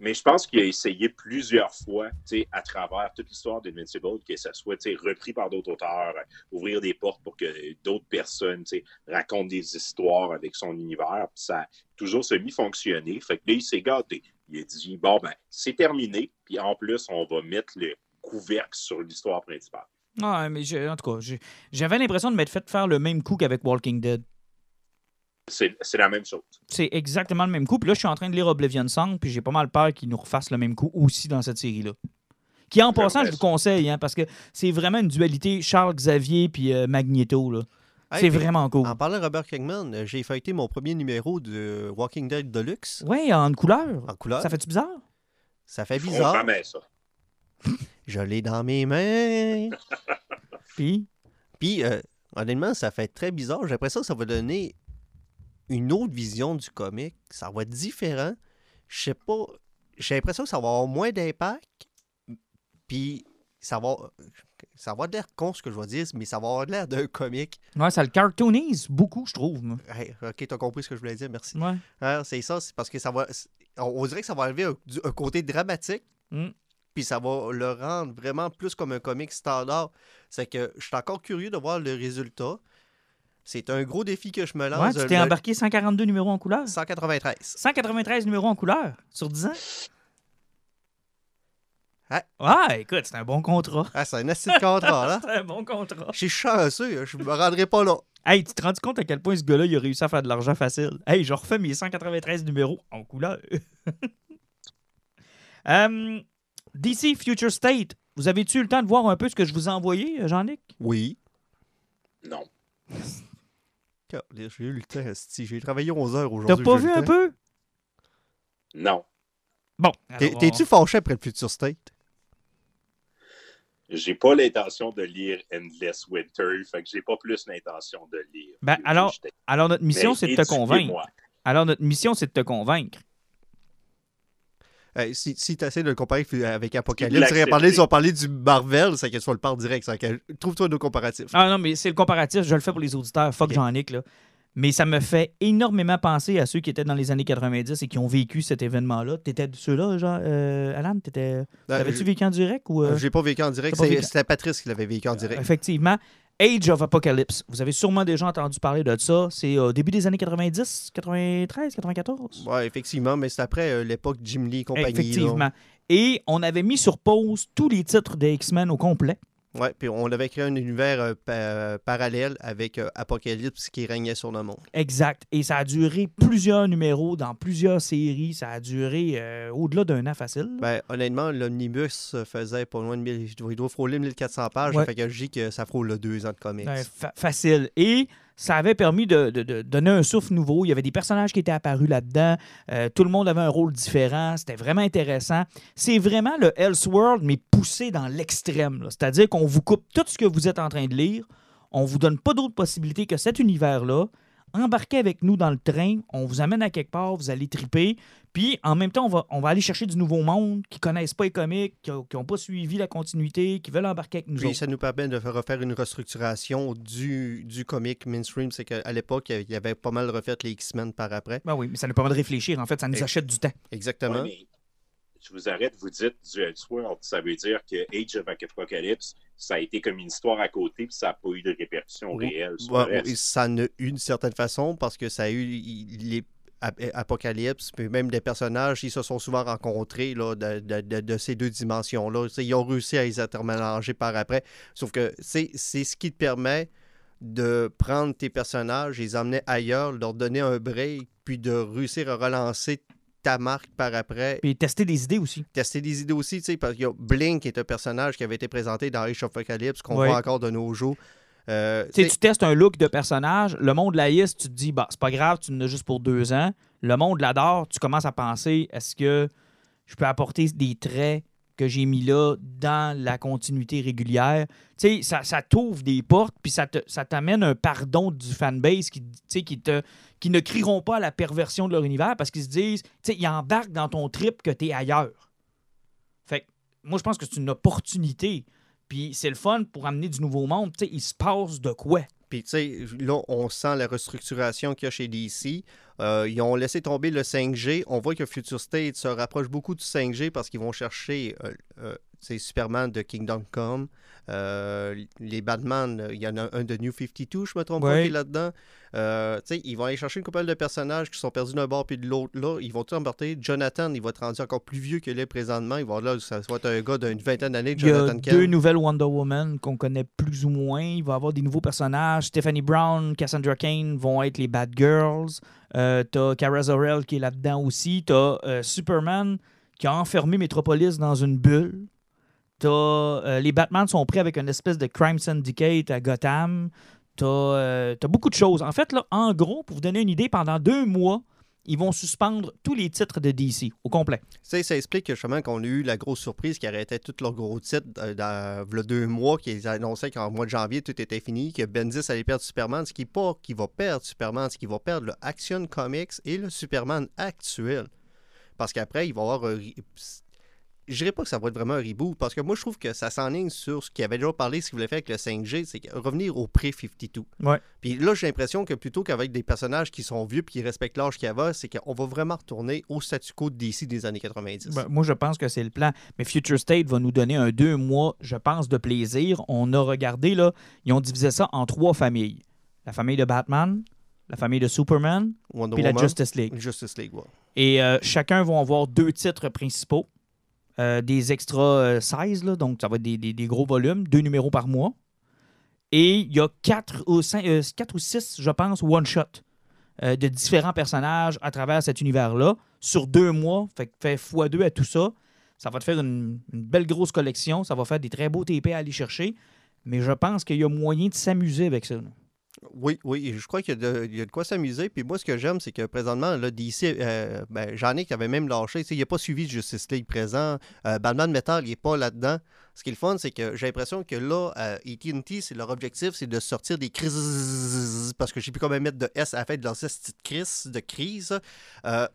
Mais je pense qu'il a essayé plusieurs fois, à travers toute l'histoire d'Invincible, que ça soit repris par d'autres auteurs, ouvrir des portes pour que d'autres personnes racontent des histoires avec son univers. Ça a toujours semi-fonctionné. Fait que là, il s'est gâté. Il a dit bon, ben, c'est terminé. Puis en plus, on va mettre le couvercle sur l'histoire principale. Ouais, mais en tout cas, j'avais l'impression de m'être fait faire le même coup qu'avec Walking Dead c'est la même chose. C'est exactement le même coup. Puis là, je suis en train de lire Oblivion Song, puis j'ai pas mal peur qu'ils nous refassent le même coup aussi dans cette série-là. Qui, en passant, je vous conseille, hein, parce que c'est vraiment une dualité Charles-Xavier puis euh, Magneto. Là. c'est vraiment cool. En parlant de Robert Kingman, euh, j'ai feuilleté mon premier numéro de Walking Dead Deluxe. Oui, en couleur. En couleur. Ça fait-tu bizarre? Ça fait bizarre. ça. [LAUGHS] je l'ai dans mes mains. puis? Puis, euh, honnêtement, ça fait très bizarre. J'ai l'impression que ça va donner une autre vision du comic. Ça va être différent. Je sais pas. J'ai l'impression que ça va avoir moins d'impact. Puis ça va. Ça va l'air con ce que je vais dire, mais ça va avoir l'air d'un comic. Ouais, ça le cartoonise beaucoup, je trouve. Hey, ok, t'as compris ce que je voulais dire, merci. Ouais. Hein, c'est ça, c'est parce que ça va. On dirait que ça va enlever un, côté dramatique. Mm. Puis ça va le rendre vraiment plus comme un comic standard. C'est que je suis encore curieux de voir le résultat. C'est un gros défi que je me lance. Ouais, tu t'es embarqué 142 numéros en couleur. 193. 193 numéros en couleur sur 10 ans. Ah. Ouais, écoute, c'est un bon contrat. Ah, c'est un assez de contrat, là. [LAUGHS] c'est un bon contrat. Je suis chanceux, je me rendrai pas là. Hey, tu te rends compte à quel point ce gars-là, il a réussi à faire de l'argent facile? Hey, je refais mes 193 numéros en couleur. [LAUGHS] um, DC Future State, vous avez-tu eu le temps de voir un peu ce que je vous ai envoyé, Jean-Nic? Oui. Non. [LAUGHS] J'ai eu le temps, j'ai travaillé 11 heures aujourd'hui. T'as pas vu un peu? Non. Bon. T'es-tu fâché après le Future State? J'ai pas l'intention de lire Endless Winter, fait que j'ai pas plus l'intention de lire. Ben, alors, alors, notre mission, c'est de te convaincre. Alors, notre mission, c'est de te convaincre. Si si tu essaies de le comparer avec Apocalypse, tu vas parler du Marvel, c'est que tu vas le parler direct. Trouve-toi nos comparatifs. Ah non, mais c'est le comparatif, je le fais pour les auditeurs. Fuck Jean-Nic, là. Mais ça me fait énormément penser à ceux qui étaient dans les années 90 et qui ont vécu cet événement-là. T'étais de ceux-là, genre, euh, Alan? Euh, T'avais-tu vécu en direct? ou euh? J'ai pas vécu en direct. C'était Patrice qui l'avait vécu en direct. effectivement. Age of Apocalypse. Vous avez sûrement déjà entendu parler de ça. C'est au début des années 90, 93, 94. Oui, effectivement, mais c'est après l'époque Jim Lee et compagnie. Effectivement. Et on avait mis sur pause tous les titres des X-Men au complet. Oui, puis on avait créé un univers euh, euh, parallèle avec euh, Apocalypse qui régnait sur le monde. Exact. Et ça a duré plusieurs numéros dans plusieurs séries. Ça a duré au-delà d'un an facile. Ben, honnêtement, l'omnibus faisait pas loin de 1000. Il doit frôler 1400 pages. Ça fait que je dis que ça frôle deux ans de comics. facile. Et ça avait permis de, donner un souffle nouveau. Il y avait des personnages qui étaient apparus là-dedans. Euh, tout le monde avait un rôle différent. C'était vraiment intéressant. C'est vraiment le Elseworld, mais poussé dans l'extrême. C'est-à-dire qu'on vous coupe tout ce que vous êtes en train de lire. On ne vous donne pas d'autre possibilité que cet univers-là embarquez avec nous dans le train, on vous amène à quelque part, vous allez triper, puis en même temps, on va, on va aller chercher du nouveau monde qui connaissent pas les comics, qui n'ont pas suivi la continuité, qui veulent embarquer avec nous. Puis ça nous permet de refaire une restructuration du, du comic mainstream. C'est qu'à l'époque, il y avait pas mal refait les X-Men par après. Ben oui, mais ça nous permet de réfléchir. En fait, ça nous achète du temps. Exactement. je vous arrête, vous dites du Elseworld, ça veut dire que Age of Apocalypse ça a été comme une histoire à côté, puis ça n'a pas eu de répercussions réelles sur Ça a eu une certaine façon, parce que ça a eu les Apocalypse, puis même des personnages, ils se sont souvent rencontrés là, de, ces deux dimensions-là. Ils ont réussi à les intermélanger par après. Sauf que c'est ce qui te permet de prendre tes personnages, les emmener ailleurs, leur donner un break, puis de réussir à relancer ta marque par après. Puis tester des idées aussi. Tester des idées aussi, tu sais, parce qu'il y a Blink qui est un personnage qui avait été présenté dans Age of Apocalypse, qu'on voit encore de nos jours. Euh, tu testes un look de personnage, le monde laïs, tu te dis, bah, c'est pas grave, tu en as juste pour deux ans. Le monde l'adore, tu commences à penser, est-ce que je peux apporter des traits que j'ai mis là dans la continuité régulière? Tu sais, ça, ça t'ouvre des portes, puis ça, ça t'amène un pardon du fanbase qui, qui, te, qui ne crieront pas à la perversion de leur univers parce qu'ils se disent, tu sais, ils embarquent dans ton trip que tu es ailleurs. Fait moi, je pense que c'est une opportunité. Puis c'est le fun pour amener du nouveau monde. Tu sais, il se passe de quoi? Puis, tu sais, là, on sent la restructuration qu'il y a chez DC. Euh, ils ont laissé tomber le 5G. On voit que Future State se rapproche beaucoup du 5G parce qu'ils vont chercher euh, euh, c'est Superman de Kingdom Come. Euh, les Batman, il y en a un de New 52, je me trompe pas, qui est là-dedans. Euh, tu sais, ils vont aller chercher une couple de personnages qui sont perdus d'un bord puis de l'autre. Là, ils vont tout embarquer. Jonathan, il va être rendu encore plus vieux qu'il est présentement. Il va là, ça va être un gars d'une vingtaine d'années, Il y a Jonathan deux Kent. nouvelles Wonder Woman qu'on connaît plus ou moins. Il va y avoir des nouveaux personnages. Stephanie Brown, Cassandra Cain vont être les Bad Girls. Euh, T'as Kara Zor-El qui est là-dedans aussi. T'as euh, Superman qui a enfermé Metropolis dans une bulle. Euh, les Batman sont prêts avec une espèce de crime syndicate à Gotham. T'as euh, beaucoup de choses. En fait, là, en gros, pour vous donner une idée, pendant deux mois, ils vont suspendre tous les titres de DC au complet. Ça explique que, justement qu'on a eu la grosse surprise qui arrêtait tous leurs gros titres euh, dans v'là deux mois, qui annonçaient qu'en mois de janvier, tout était fini, que Bendis allait perdre Superman, ce qui pas qu'il va perdre Superman, ce qui va perdre le Action Comics et le Superman actuel. Parce qu'après, il va y avoir un... Je dirais pas que ça va être vraiment un reboot, parce que moi, je trouve que ça s'enligne sur ce qu'il avait déjà parlé, ce qu'il voulait faire avec le 5G, c'est revenir au pré-52. Ouais. Puis là, j'ai l'impression que plutôt qu'avec des personnages qui sont vieux puis qui respectent l'âge qu'il y avait, c'est qu'on va vraiment retourner au statu quo de DC des années 90. Ben, moi, je pense que c'est le plan. Mais Future State va nous donner un deux mois, je pense, de plaisir. On a regardé, là, ils ont divisé ça en trois familles. La famille de Batman, la famille de Superman, Wonder puis la Justice League. Justice League, ouais. Et euh, chacun va avoir deux titres principaux, euh, des extra euh, size, là, donc ça va être des, des- gros volumes, deux numéros par mois. Et il y a quatre ou, cinq, euh, quatre ou six, je pense, one-shot euh, de différents personnages à travers cet univers-là sur deux mois. Fait fait x2 à tout ça. Ça va te faire une, belle grosse collection. Ça va faire des très beaux TP à aller chercher. Mais je pense qu'il y a moyen de s'amuser avec ça. Oui, oui, je crois qu'il y, a de- quoi s'amuser. Puis moi, ce que j'aime, c'est que présentement, là, DC, euh, ben, qui avait même lâché. Il n'a pas suivi Justice League présent. Euh, Batman Metal, il n'est pas là-dedans. Ce qui est le fun, c'est que j'ai l'impression que là, euh, AT&T, c'est leur objectif, c'est de sortir des crises. Parce que je sais plus comment mettre de S à la fin de leur petite crise, de crise. Euh,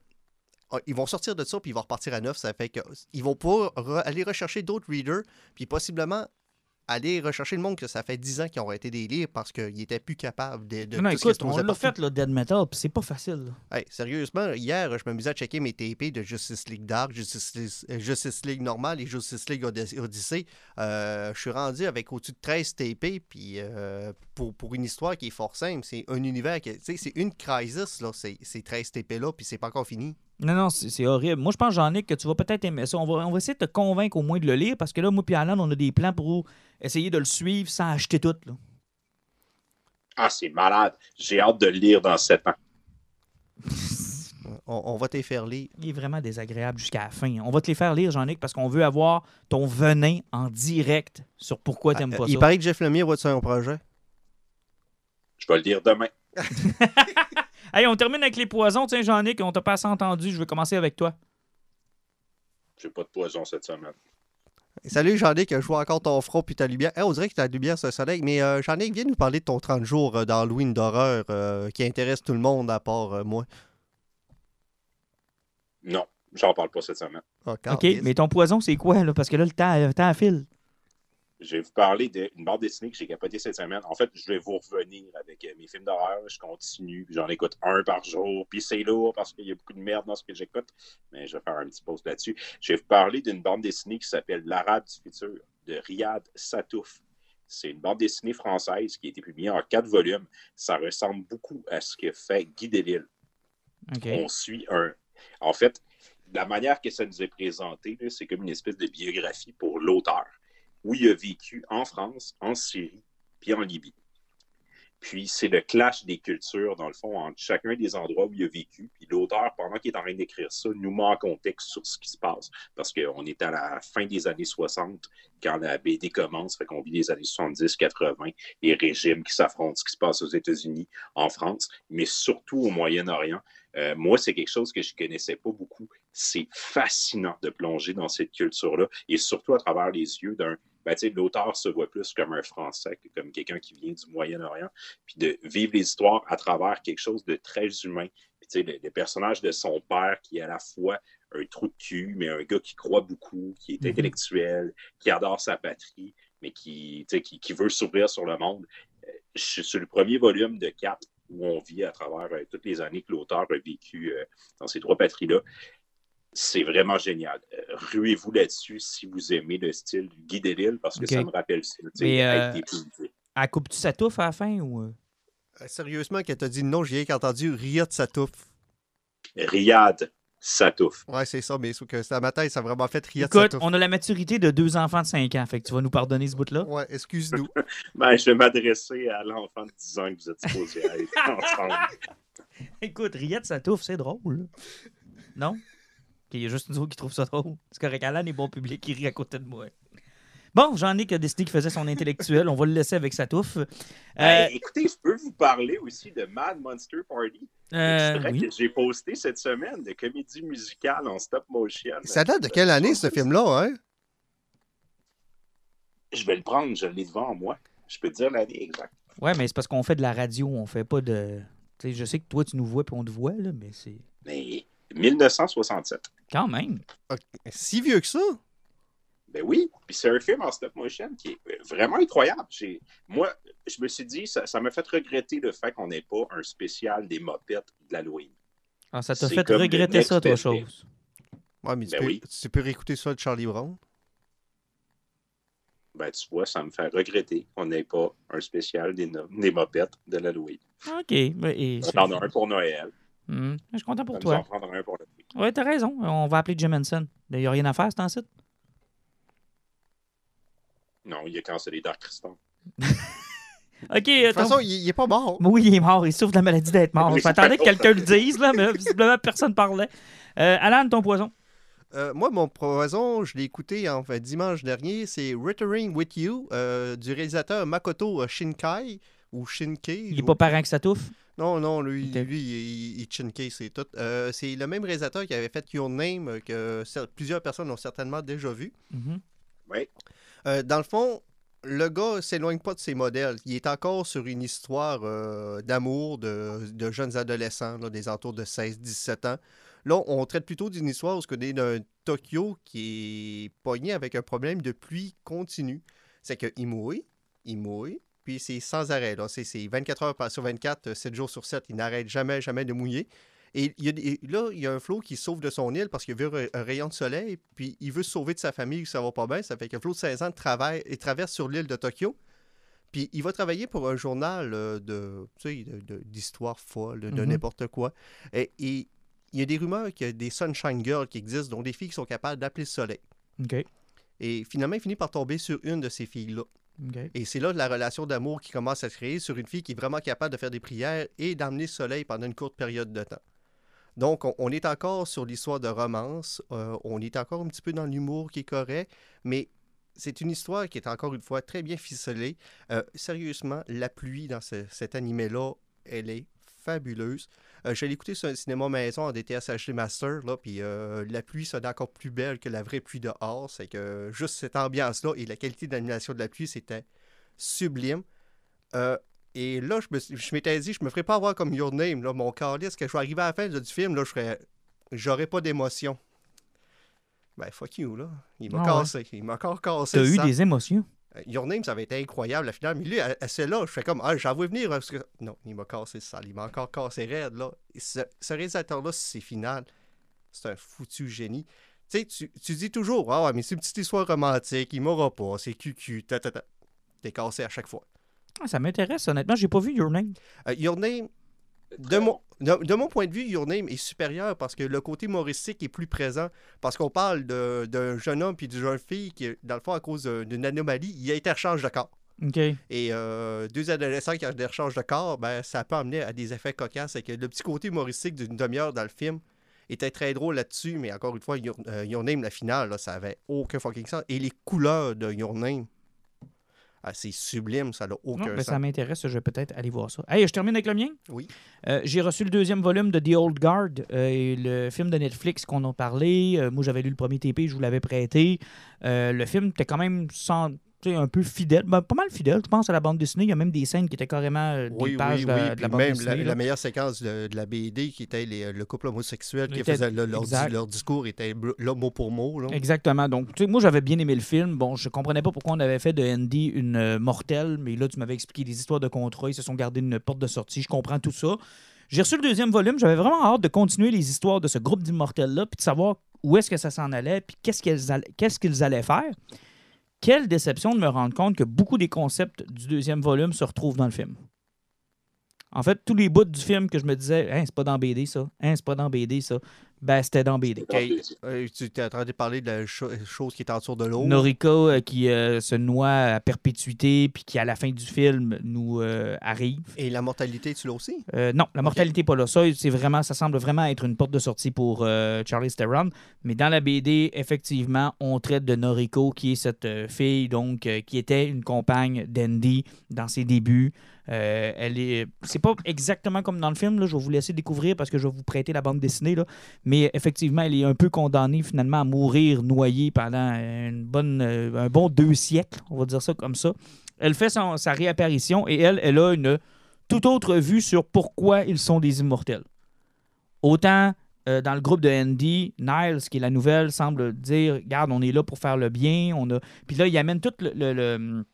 ils vont sortir de ça, puis ils vont repartir à neuf. Ça fait que ils vont pouvoir aller rechercher d'autres readers, puis possiblement aller rechercher le monde que ça fait 10 ans qu'ils ont arrêté des livres parce qu'ils n'étaient plus capables de, de non, tout ce écoute, se on l'a fait, le Dead Metal, puis c'est pas facile. Hey, sérieusement, hier, je m'amusais à checker mes TP de Justice League Dark, Justice League, euh, Justice League normale et Justice League Odys- Odyssey. Euh, je suis rendu avec au-dessus de 13 TP, puis euh, pour, pour une histoire qui est fort simple, c'est un univers, qui, tu sais, c'est une crisis, là, ces 13 TP-là, puis c'est pas encore fini. Non, non, c'est horrible. Moi, je pense, Jean-Nic, que tu vas peut-être aimer ça. On va, on va essayer de te convaincre au moins de le lire parce que là, moi et Alan, on a des plans pour essayer de le suivre sans acheter tout. Là. Ah, c'est malade. J'ai hâte de le lire dans sept ans. [LAUGHS] On, on va t'y faire lire. Il est vraiment désagréable jusqu'à la fin. On va te les faire lire, Jean-Nic, parce qu'on veut avoir ton venin en direct sur pourquoi t'aimes Euh, pas il ça. paraît que Jeff Lemire va être sur un projet. Je vais le lire demain. [LAUGHS] Hey, on termine avec les poisons. Tiens, Jean-Nic, on t'a pas assez entendu. Je vais commencer avec toi. J'ai pas de poison cette semaine. Salut Jean-Nic, je vois encore ton front puis ta lumière. Eh, on dirait que ta lumière c'est un soleil, mais euh, Jean-Nic, viens nous parler de ton 30 jours euh, d'Halloween d'horreur euh, qui intéresse tout le monde à part euh, moi. Non, j'en parle pas cette semaine. Encore, OK, mais ton poison, c'est quoi? Là? Parce que là, le temps, le temps file. Je vais vous parler d'une bande dessinée que j'ai capotée cette semaine. En fait, je vais vous revenir avec euh, mes films d'horreur. Je continue, j'en écoute un par jour. Puis c'est lourd parce qu'il y a beaucoup de merde dans ce que j'écoute. Mais je vais faire un petit pause là-dessus. Je vais vous parler d'une bande dessinée qui s'appelle L'Arabe du futur de Riyad Satouf. C'est une bande dessinée française qui a été publiée en quatre volumes. Ça ressemble beaucoup à ce que fait Guy Delisle. On suit un. En fait, la manière que ça nous est présenté, c'est comme une espèce de biographie pour l'auteur, où il a vécu en France, en Syrie, puis en Libye. Puis c'est le clash des cultures, dans le fond, entre chacun des endroits où il a vécu. Puis l'auteur, pendant qu'il est en train d'écrire ça, nous met en contexte sur ce qui se passe. Parce qu'on est à la fin des années 60 quand la BD commence, fait qu'on vit les années 70-80, les régimes qui s'affrontent, ce qui se passe aux États-Unis, en France, mais surtout au Moyen-Orient. Euh, moi, c'est quelque chose que je connaissais pas beaucoup. C'est fascinant de plonger dans cette culture-là, et surtout à travers les yeux d'un. Ben, l'auteur se voit plus comme un Français que comme quelqu'un qui vient du Moyen-Orient, puis de vivre les histoires à travers quelque chose de très humain. Puis, tu sais, le, le personnage de son père qui est à la fois un trou de cul, mais un gars qui croit beaucoup, qui est Mhm. intellectuel, qui adore sa patrie, mais qui, qui, qui veut s'ouvrir sur le monde. Euh, je suis sur le premier volume de 4 où on vit à travers euh, toutes les années que l'auteur a vécu euh, dans ces trois patries-là. C'est vraiment génial. Euh, ruez-vous là-dessus si vous aimez le style du Guy Delisle parce que ça me rappelle ça. Mais, euh. Elle coupe-tu sa touffe à la fin ou. euh? Euh, Sérieusement, quand t'as dit non, j'ai rien qu'entendu Riot Satouf. Riyad Satouf. Ouais, c'est ça, mais sauf que c'est à ma tête, ça a vraiment fait Riot Écoute, Satouf. on a la maturité de deux enfants de 5 ans, fait que tu vas nous pardonner ce bout-là. Ouais, excuse-nous. [LAUGHS] Ben, je vais m'adresser à l'enfant de 10 ans que vous êtes supposé être [LAUGHS] ensemble. Écoute, Riette, ça touffe, c'est drôle. Non? Ok, Il y a juste nous autres qui trouvent ça drôle. C'est correct, Alan est bon public, il rit à côté de moi. Bon, j'en ai qui a décidé qu'il faisait son intellectuel. On va le laisser avec sa touffe. Euh, Ben, écoutez, je peux vous parler aussi de Mad Monster Party. euh, extrait oui. que j'ai posté cette semaine de comédie musicale en stop motion. Ça date de quelle année, ce film-là, hein? Je vais le prendre, je l'ai devant moi. Je peux te dire l'année exacte. Ouais, mais c'est parce qu'on fait de la radio, on fait pas de. Je sais que toi, tu nous vois puis on te voit, là, mais c'est. Mais 1967. Quand même. Si vieux que ça? Ben oui, puis c'est un film en stop motion qui est vraiment incroyable. J'ai- Moi, je me suis dit, ça m'a fait regretter le fait qu'on n'ait pas un spécial des mopettes de l'Halloween. Ah, ça t'a C'est fait regretter ça, toi, chose. Ouais, mais tu, Ben peux, oui. tu peux réécouter ça de Charlie Brown. Ben, tu vois, ça me fait regretter qu'on n'ait pas un spécial des, no- des mopettes de l'Halloween. OK. ben, et- On en a un pour Noël. Hmm, Je suis content pour On va nous en toi. prendre un pour le Ouais, t'as raison. On va appeler Jim Henson. Il n'y a rien à faire, c'est en site. Non, il a cancellé Dark Crystal. [LAUGHS] OK. De toute façon, il, il est pas mort. Oui, il est mort. Il souffre de la maladie d'être mort. Oui, m'attendais que quelqu'un le dise, là, mais visiblement, personne ne parlait. Euh, Alan, ton poison. Euh, moi, mon poison, je l'ai écouté en fait, dimanche dernier. C'est Returning with You euh, du réalisateur Makoto euh, Shinkai ou Shinkai. Il n'est ou- pas parent que ça touffe. Non, non, lui, lui il, il c'est tout. Euh, c'est le même réalisateur qui avait fait Your Name euh, que plusieurs personnes ont certainement déjà vu. Mhm. Oui. Euh, dans le fond, le gars s'éloigne pas de ses modèles. Il est encore sur une histoire euh, d'amour de, de jeunes adolescents, là, des entours de 16-17 ans. Là, on traite plutôt d'une histoire où on est d'un Tokyo qui est pogné avec un problème de pluie continue. C'est qu'il mouille, il mouille, puis c'est sans arrêt. Là. C'est, c'est 24 heures sur 24, euh, 7 jours sur 7. Il n'arrête jamais, jamais de mouiller. Et il y a des- là, il y a un flot qui sauve de son île parce qu'il veut un, un rayon de soleil, puis il veut se sauver de sa famille, ça va pas bien. Ça fait que Flo de 16 ans travaille et traverse sur l'île de Tokyo. Puis il va travailler pour un journal euh, de, d'histoire folle, de, Mhm. n'importe quoi. Et, et il y a des rumeurs qu'il y a des Sunshine Girls qui existent, dont des filles qui sont capables d'appeler le soleil. OK. Et finalement, il finit par tomber sur une de ces filles-là. Et c'est là la relation d'amour qui commence à se créer sur une fille qui est vraiment capable de faire des prières et d'amener le soleil pendant une courte période de temps. Donc, on, est encore sur l'histoire de romance, euh, on est encore un petit peu dans l'humour qui est correct, mais c'est une histoire qui est encore une fois très bien ficelée. Euh, sérieusement, la pluie dans ce- cet animé-là, elle est fabuleuse. Euh, je l'ai écouté sur un cinéma maison en DTS HD Master, là, puis euh, la pluie sonne encore plus belle que la vraie pluie dehors. C'est que juste cette ambiance-là et la qualité d'animation de la pluie, c'était sublime. Euh, et là, je, me suis- je m'étais dit, je me ferais pas avoir comme Your Name, là, mon calice, que je vais arriver à la fin là, du film, là, je ferais, j'aurais pas d'émotion. Ben, fuck you, là. Il m'a Ah ouais. cassé. Il m'a encore cassé. T'as eu sang. des émotions? Euh, Your Name, ça avait été incroyable, la finale. Mais lui, à, à celle-là, je fais comme, ah, j'en vois venir. Parce que... Non, il m'a cassé sale. Il m'a encore cassé raide, là. Et ce, ce réalisateur-là, c'est final, c'est un foutu génie. Tu sais, tu, tu dis toujours, ah mais c'est une petite histoire romantique, il m'aura pas, c'est cucu, ta ta ta. T'es cassé à chaque fois. Ah, ça m'intéresse, honnêtement. J'ai pas vu Your Name. Euh, Your Name, de mon, de, de mon point de vue, Your Name est supérieur parce que le côté humoristique est plus présent. Parce qu'on parle d'un jeune homme puis d'une jeune fille qui, dans le fond, à cause d'une anomalie, il y a interchange de corps. Et euh, deux adolescents qui ont des rechanges de corps, ben, ça peut amener à des effets cocasses. Et que le petit côté humoristique d'une demi-heure dans le film était très drôle là-dessus, mais encore une fois, Your, euh, Your Name, la finale, là, ça avait aucun fucking sens. Et les couleurs de Your Name, ah, c'est sublime, ça n'a aucun Non, ben, sens. ça m'intéresse. Je vais peut-être aller voir ça. Hey, je termine avec le mien. Oui. Euh, j'ai reçu le deuxième volume de The Old Guard, euh, le film de Netflix qu'on a parlé. Euh, moi, j'avais lu le premier TP, je vous l'avais prêté. Le film était quand même sans- un peu fidèle. Ben, pas mal fidèle, je pense, à la bande dessinée. Il y a même des scènes qui étaient carrément euh, des Oui, pages oui, de, la- oui. de la bande même dessinée. la, meilleure séquence de, de la BD qui était les- le couple homosexuel qui Était- faisait le- leur, discours était là, mot pour mot. là. Exactement. Donc, tu sais, moi, j'avais bien aimé le film. Bon, je comprenais pas pourquoi on avait fait de Andy une euh, mortelle, mais là, tu m'avais expliqué des histoires de contrat. Ils se sont gardés une porte de sortie. Je comprends tout ça. J'ai reçu le deuxième volume. J'avais vraiment hâte de continuer les histoires de ce groupe d'immortels-là, puis de savoir où est-ce que ça s'en allait, puis qu'est-ce qu'ils allaient, qu'est-ce qu'ils allaient faire. Quelle déception de me rendre compte que beaucoup des concepts du deuxième volume se retrouvent dans le film. En fait, tous les bouts du film que je me disais, hein, c'est pas dans BD ça, hein, c'est pas dans BD ça, ben c'était dans BD. Euh, tu étais en train de parler de la cho- chose qui est en dessous de l'eau? Noriko euh, qui euh, se noie à perpétuité puis qui à la fin du film nous euh, arrive. Et la mortalité, tu l'as aussi? Euh, non, la mortalité n'est pas là. Ça, c'est vraiment, ça semble vraiment être une porte de sortie pour euh, Charlie Theron. Mais dans la BD, effectivement, on traite de Noriko, qui est cette euh, fille donc euh, qui était une compagne d'Andy dans ses débuts. Euh, elle est, c'est pas exactement comme dans le film. Je vais vous laisser découvrir parce que je vais vous prêter la bande dessinée. Mais effectivement, elle est un peu condamnée finalement à mourir noyée pendant une bonne, euh, un bon deux siècles. On va dire ça comme ça. Elle fait son- sa réapparition et elle, elle a une toute autre vue sur pourquoi ils sont des immortels. Autant euh, dans le groupe de Andy, Niles, qui est la nouvelle, semble dire Regarde, on est là pour faire le bien. On a... Puis là, il amène tout le- le-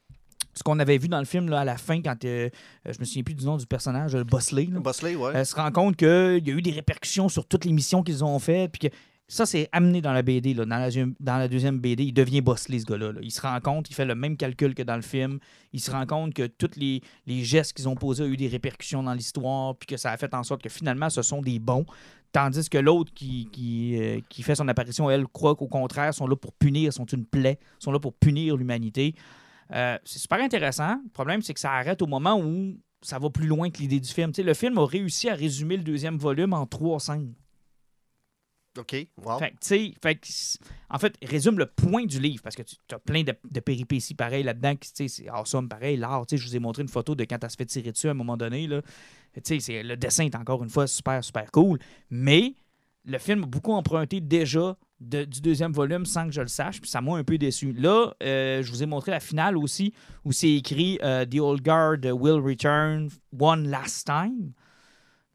ce qu'on avait vu dans le film là, à la fin, quand euh, je me souviens plus du nom du personnage, le Bosley. là. Bosley, ouais. Elle se rend compte qu'il y a eu des répercussions sur toutes les missions qu'ils ont faites. Puis que ça, c'est amené dans la BD. Là. Dans, la, deuxième- dans la deuxième BD, il devient Bosley, ce gars-là. là. Il se rend compte, il fait le même calcul que dans le film. Il se rend compte que tous les, les gestes qu'ils ont posés ont eu des répercussions dans l'histoire. Puis que ça a fait en sorte que finalement, ce sont des bons. Tandis que l'autre qui, qui, euh, qui fait son apparition, elle, croit qu'au contraire, sont là pour punir, sont une plaie, sont là pour punir l'humanité. Euh, c'est super intéressant. Le problème, c'est que ça arrête au moment où ça va plus loin que l'idée du film. Le film a réussi à résumer le deuxième volume en trois scènes. OK, wow. Fait que, que, en fait, résume le point du livre parce que tu as plein de, de péripéties pareilles là-dedans. C'est awesome, pareil. L'art, je vous ai montré une photo de quand elle se fait tirer dessus à un moment donné. Là. Le dessin est encore une fois super, super cool. Mais le film a beaucoup emprunté déjà du deuxième volume sans que je le sache, puis ça m'a un peu déçu. Là, euh, je vous ai montré la finale aussi, où c'est écrit euh, The Old Guard will return one last time.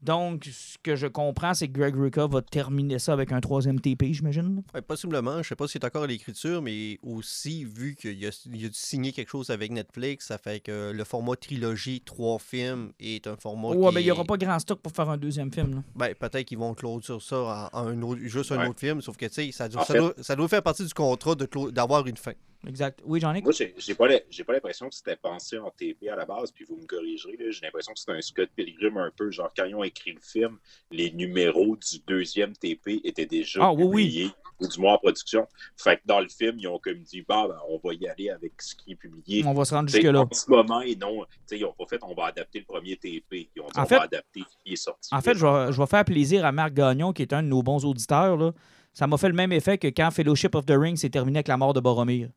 Donc, ce que je comprends, c'est que Greg Rucka va terminer ça avec un troisième TP, j'imagine. Ouais, possiblement. Je sais pas si c'est encore à l'écriture, mais aussi, vu qu'il a, il a dû signer quelque chose avec Netflix, ça fait que le format trilogie, trois films, est un format Ouais, qui ben, il n'y aura est- pas grand stock pour faire un deuxième film. là. Ben, peut-être qu'ils vont sur ça en, en un autre, juste un Ouais. autre film, sauf que, tu sais, ça, ça, fait- doit, ça doit faire partie du contrat de clo- d'avoir une fin. Exact. Oui, j'en ai. Moi, j'ai pas l'impression que c'était pensé en TP à la base, puis vous me corrigerez. J'ai l'impression que c'était un Scott Pilgrim un peu. Genre, quand ils ont écrit le film, les numéros du deuxième TP étaient déjà Ah, oui, oui. publiés, ou du moins en production. Fait que dans le film, ils ont comme dit, bah, ben, on va y aller avec ce qui est publié. On va se rendre jusque-là. En ce moment, et non, ils n'ont pas fait, on va adapter le premier TP. Ils ont dit, En on fait- va adapter ce qui est sorti. En fait, je vais, je vais faire plaisir à Marc Gagnon, qui est un de nos bons auditeurs. là. Ça m'a fait le même effet que quand Fellowship of the Ring s'est terminé avec la mort de Boromir.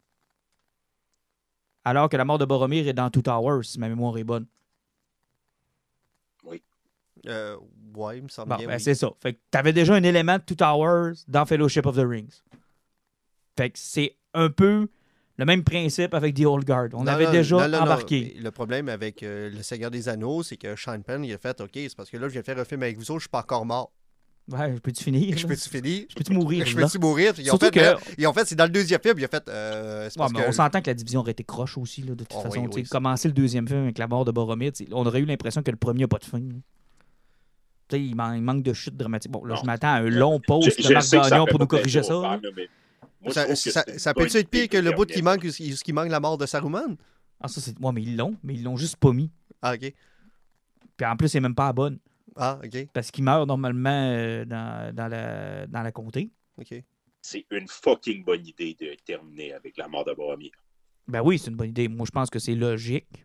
Alors que la mort de Boromir est dans Two Towers, si ma mémoire est bonne. Euh, ouais, il me semble Bon, bien. ben, oui. c'est ça. Fait que t'avais déjà un élément de Two Towers dans Fellowship of the Rings. Fait que c'est un peu le même principe avec The Old Guard. On Non, avait non, déjà non, non, non. embarqué. Le problème avec euh, Le Seigneur des Anneaux, c'est que Sean Penn, il a fait OK, c'est parce que là, je viens faire un film avec vous autres, je suis pas encore mort. Ouais, peux-tu finir? Je peux-tu finir? Je peux-tu mourir? Je peux-tu mourir? Ils ont, Surtout fait, que- euh, ils ont fait, c'est dans le deuxième film, il a fait. euh, c'est Ouais, parce mais que- on s'entend que la division aurait été croche aussi, là, de toute Oh, façon. oui, commencer le deuxième film avec la mort de Boromir, on aurait eu l'impression que le premier n'a pas de fin. là. Tu sais, il, man- il manque de chute dramatique. Bon, là, Non. je m'attends à un long pause Je- de je Marc Gagnon pour nous corriger ça. mais moi, je Ça, peut-tu être pire que le bout qui manque, ce qui manque la mort de Saruman? Ah, ça, c'est. Ouais, mais ils l'ont, mais ils l'ont juste pas mis. Ah, OK. Puis en plus, c'est même pas la bonne. Ah, OK. Parce qu'il meurt normalement euh, dans, dans, la, dans la comté. OK. C'est une fucking bonne idée de terminer avec la mort de Boromir. Ben oui, c'est une bonne idée. Moi, je pense que c'est logique.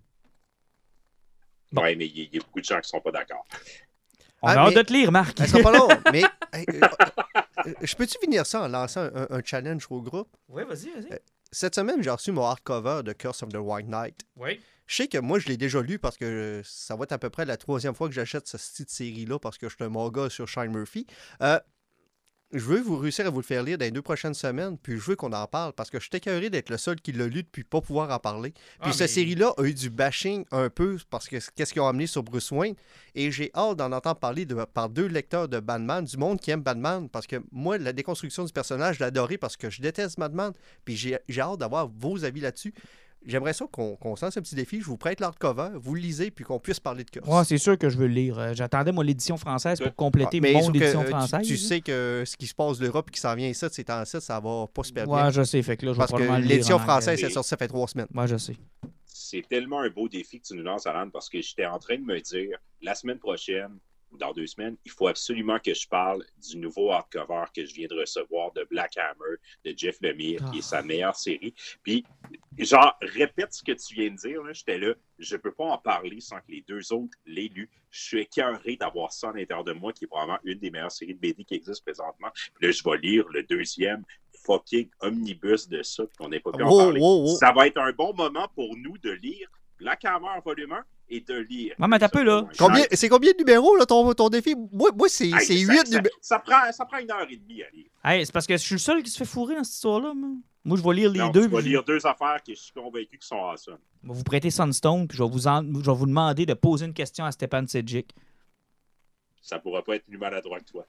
Bon. Ouais, mais il y, a beaucoup de gens qui sont pas d'accord. On Ah, a hâte de te lire, Marc. Ça sera pas [LAUGHS] long, mais euh, euh, je peux-tu finir ça en lançant un, un challenge au groupe? Oui, vas-y, vas-y. Cette semaine, j'ai reçu mon hardcover de Curse of the White Knight. Oui. Je sais que moi, je l'ai déjà lu parce que euh, ça va être à peu près la troisième fois que j'achète cette petite série-là parce que je suis un manga sur Shine Murphy. Euh, je veux vous réussir à vous le faire lire dans les deux prochaines semaines, puis je veux qu'on en parle, parce que je suis écœuré d'être le seul qui l'a lu depuis pas pouvoir en parler. Puis Ah, cette mais- série-là a eu du bashing un peu, parce que qu'est-ce qu'ils ont amené sur Bruce Wayne, et j'ai hâte d'en entendre parler de- par deux lecteurs de Batman, du monde qui aime Batman, parce que moi, la déconstruction du personnage, je l'ai adoré parce que je déteste Batman, puis j'ai hâte d'avoir vos avis là-dessus. J'aimerais ça qu'on se lance un petit défi, je vous prête l'hardcover, vous le lisez, puis qu'on puisse parler de curse. Ouais, c'est sûr que je veux le lire. Euh, J'attendais, moi, l'édition française pour compléter Ah, mais mon que, édition euh, tu- française. Tu, là. sais que ce qui se passe l'Europe qui s'en vient ici, c'est en ça, ça va pas super Ouais, bien. je sais. Fait que là, je Parce que l'édition française, c'est sorti, ça fait trois semaines. Ouais, je sais. C'est tellement un beau défi que tu nous lances, Alan, parce que j'étais en train de me dire, la semaine prochaine, dans deux semaines, il faut absolument que je parle du nouveau hardcover que je viens de recevoir de Black Hammer, de Jeff Lemire, qui est sa meilleure série. Puis, genre, répète ce que tu viens de dire, là, j'étais là, je peux pas en parler sans que les deux autres l'aient lu. Je suis écœuré d'avoir ça à l'intérieur de moi, qui est probablement une des meilleures séries de BD qui existent présentement. Puis là, je vais lire le deuxième fucking omnibus de ça, puis qu'on n'ait pas pu en parler. Ça va être un bon moment pour nous de lire Black Hammer volume 1 et de lire. Ouais, mais t'as peu, là. Combien, c'est combien de numéros, là, ton, ton défi? Moi, moi c'est Hey, c'est ça- huit ça, numéros. ça prend, ça prend une heure et demie à lire. Hey, c'est parce que je suis le seul qui se fait fourrer dans cette histoire-là. Moi, Moi, je vais lire les Non, deux. vas puis lire deux affaires que je suis convaincu qui sont awesome. Je vais vous prêter Sunstone, puis je vais vous, en- je vais vous demander de poser une question à Stepan Sedjic. Ça pourra pas être plus maladroit que toi.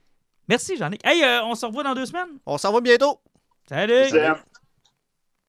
Merci, Jean-Nic. Hey, euh, on se revoit dans deux semaines. On s'en va bientôt. Salut! Salut.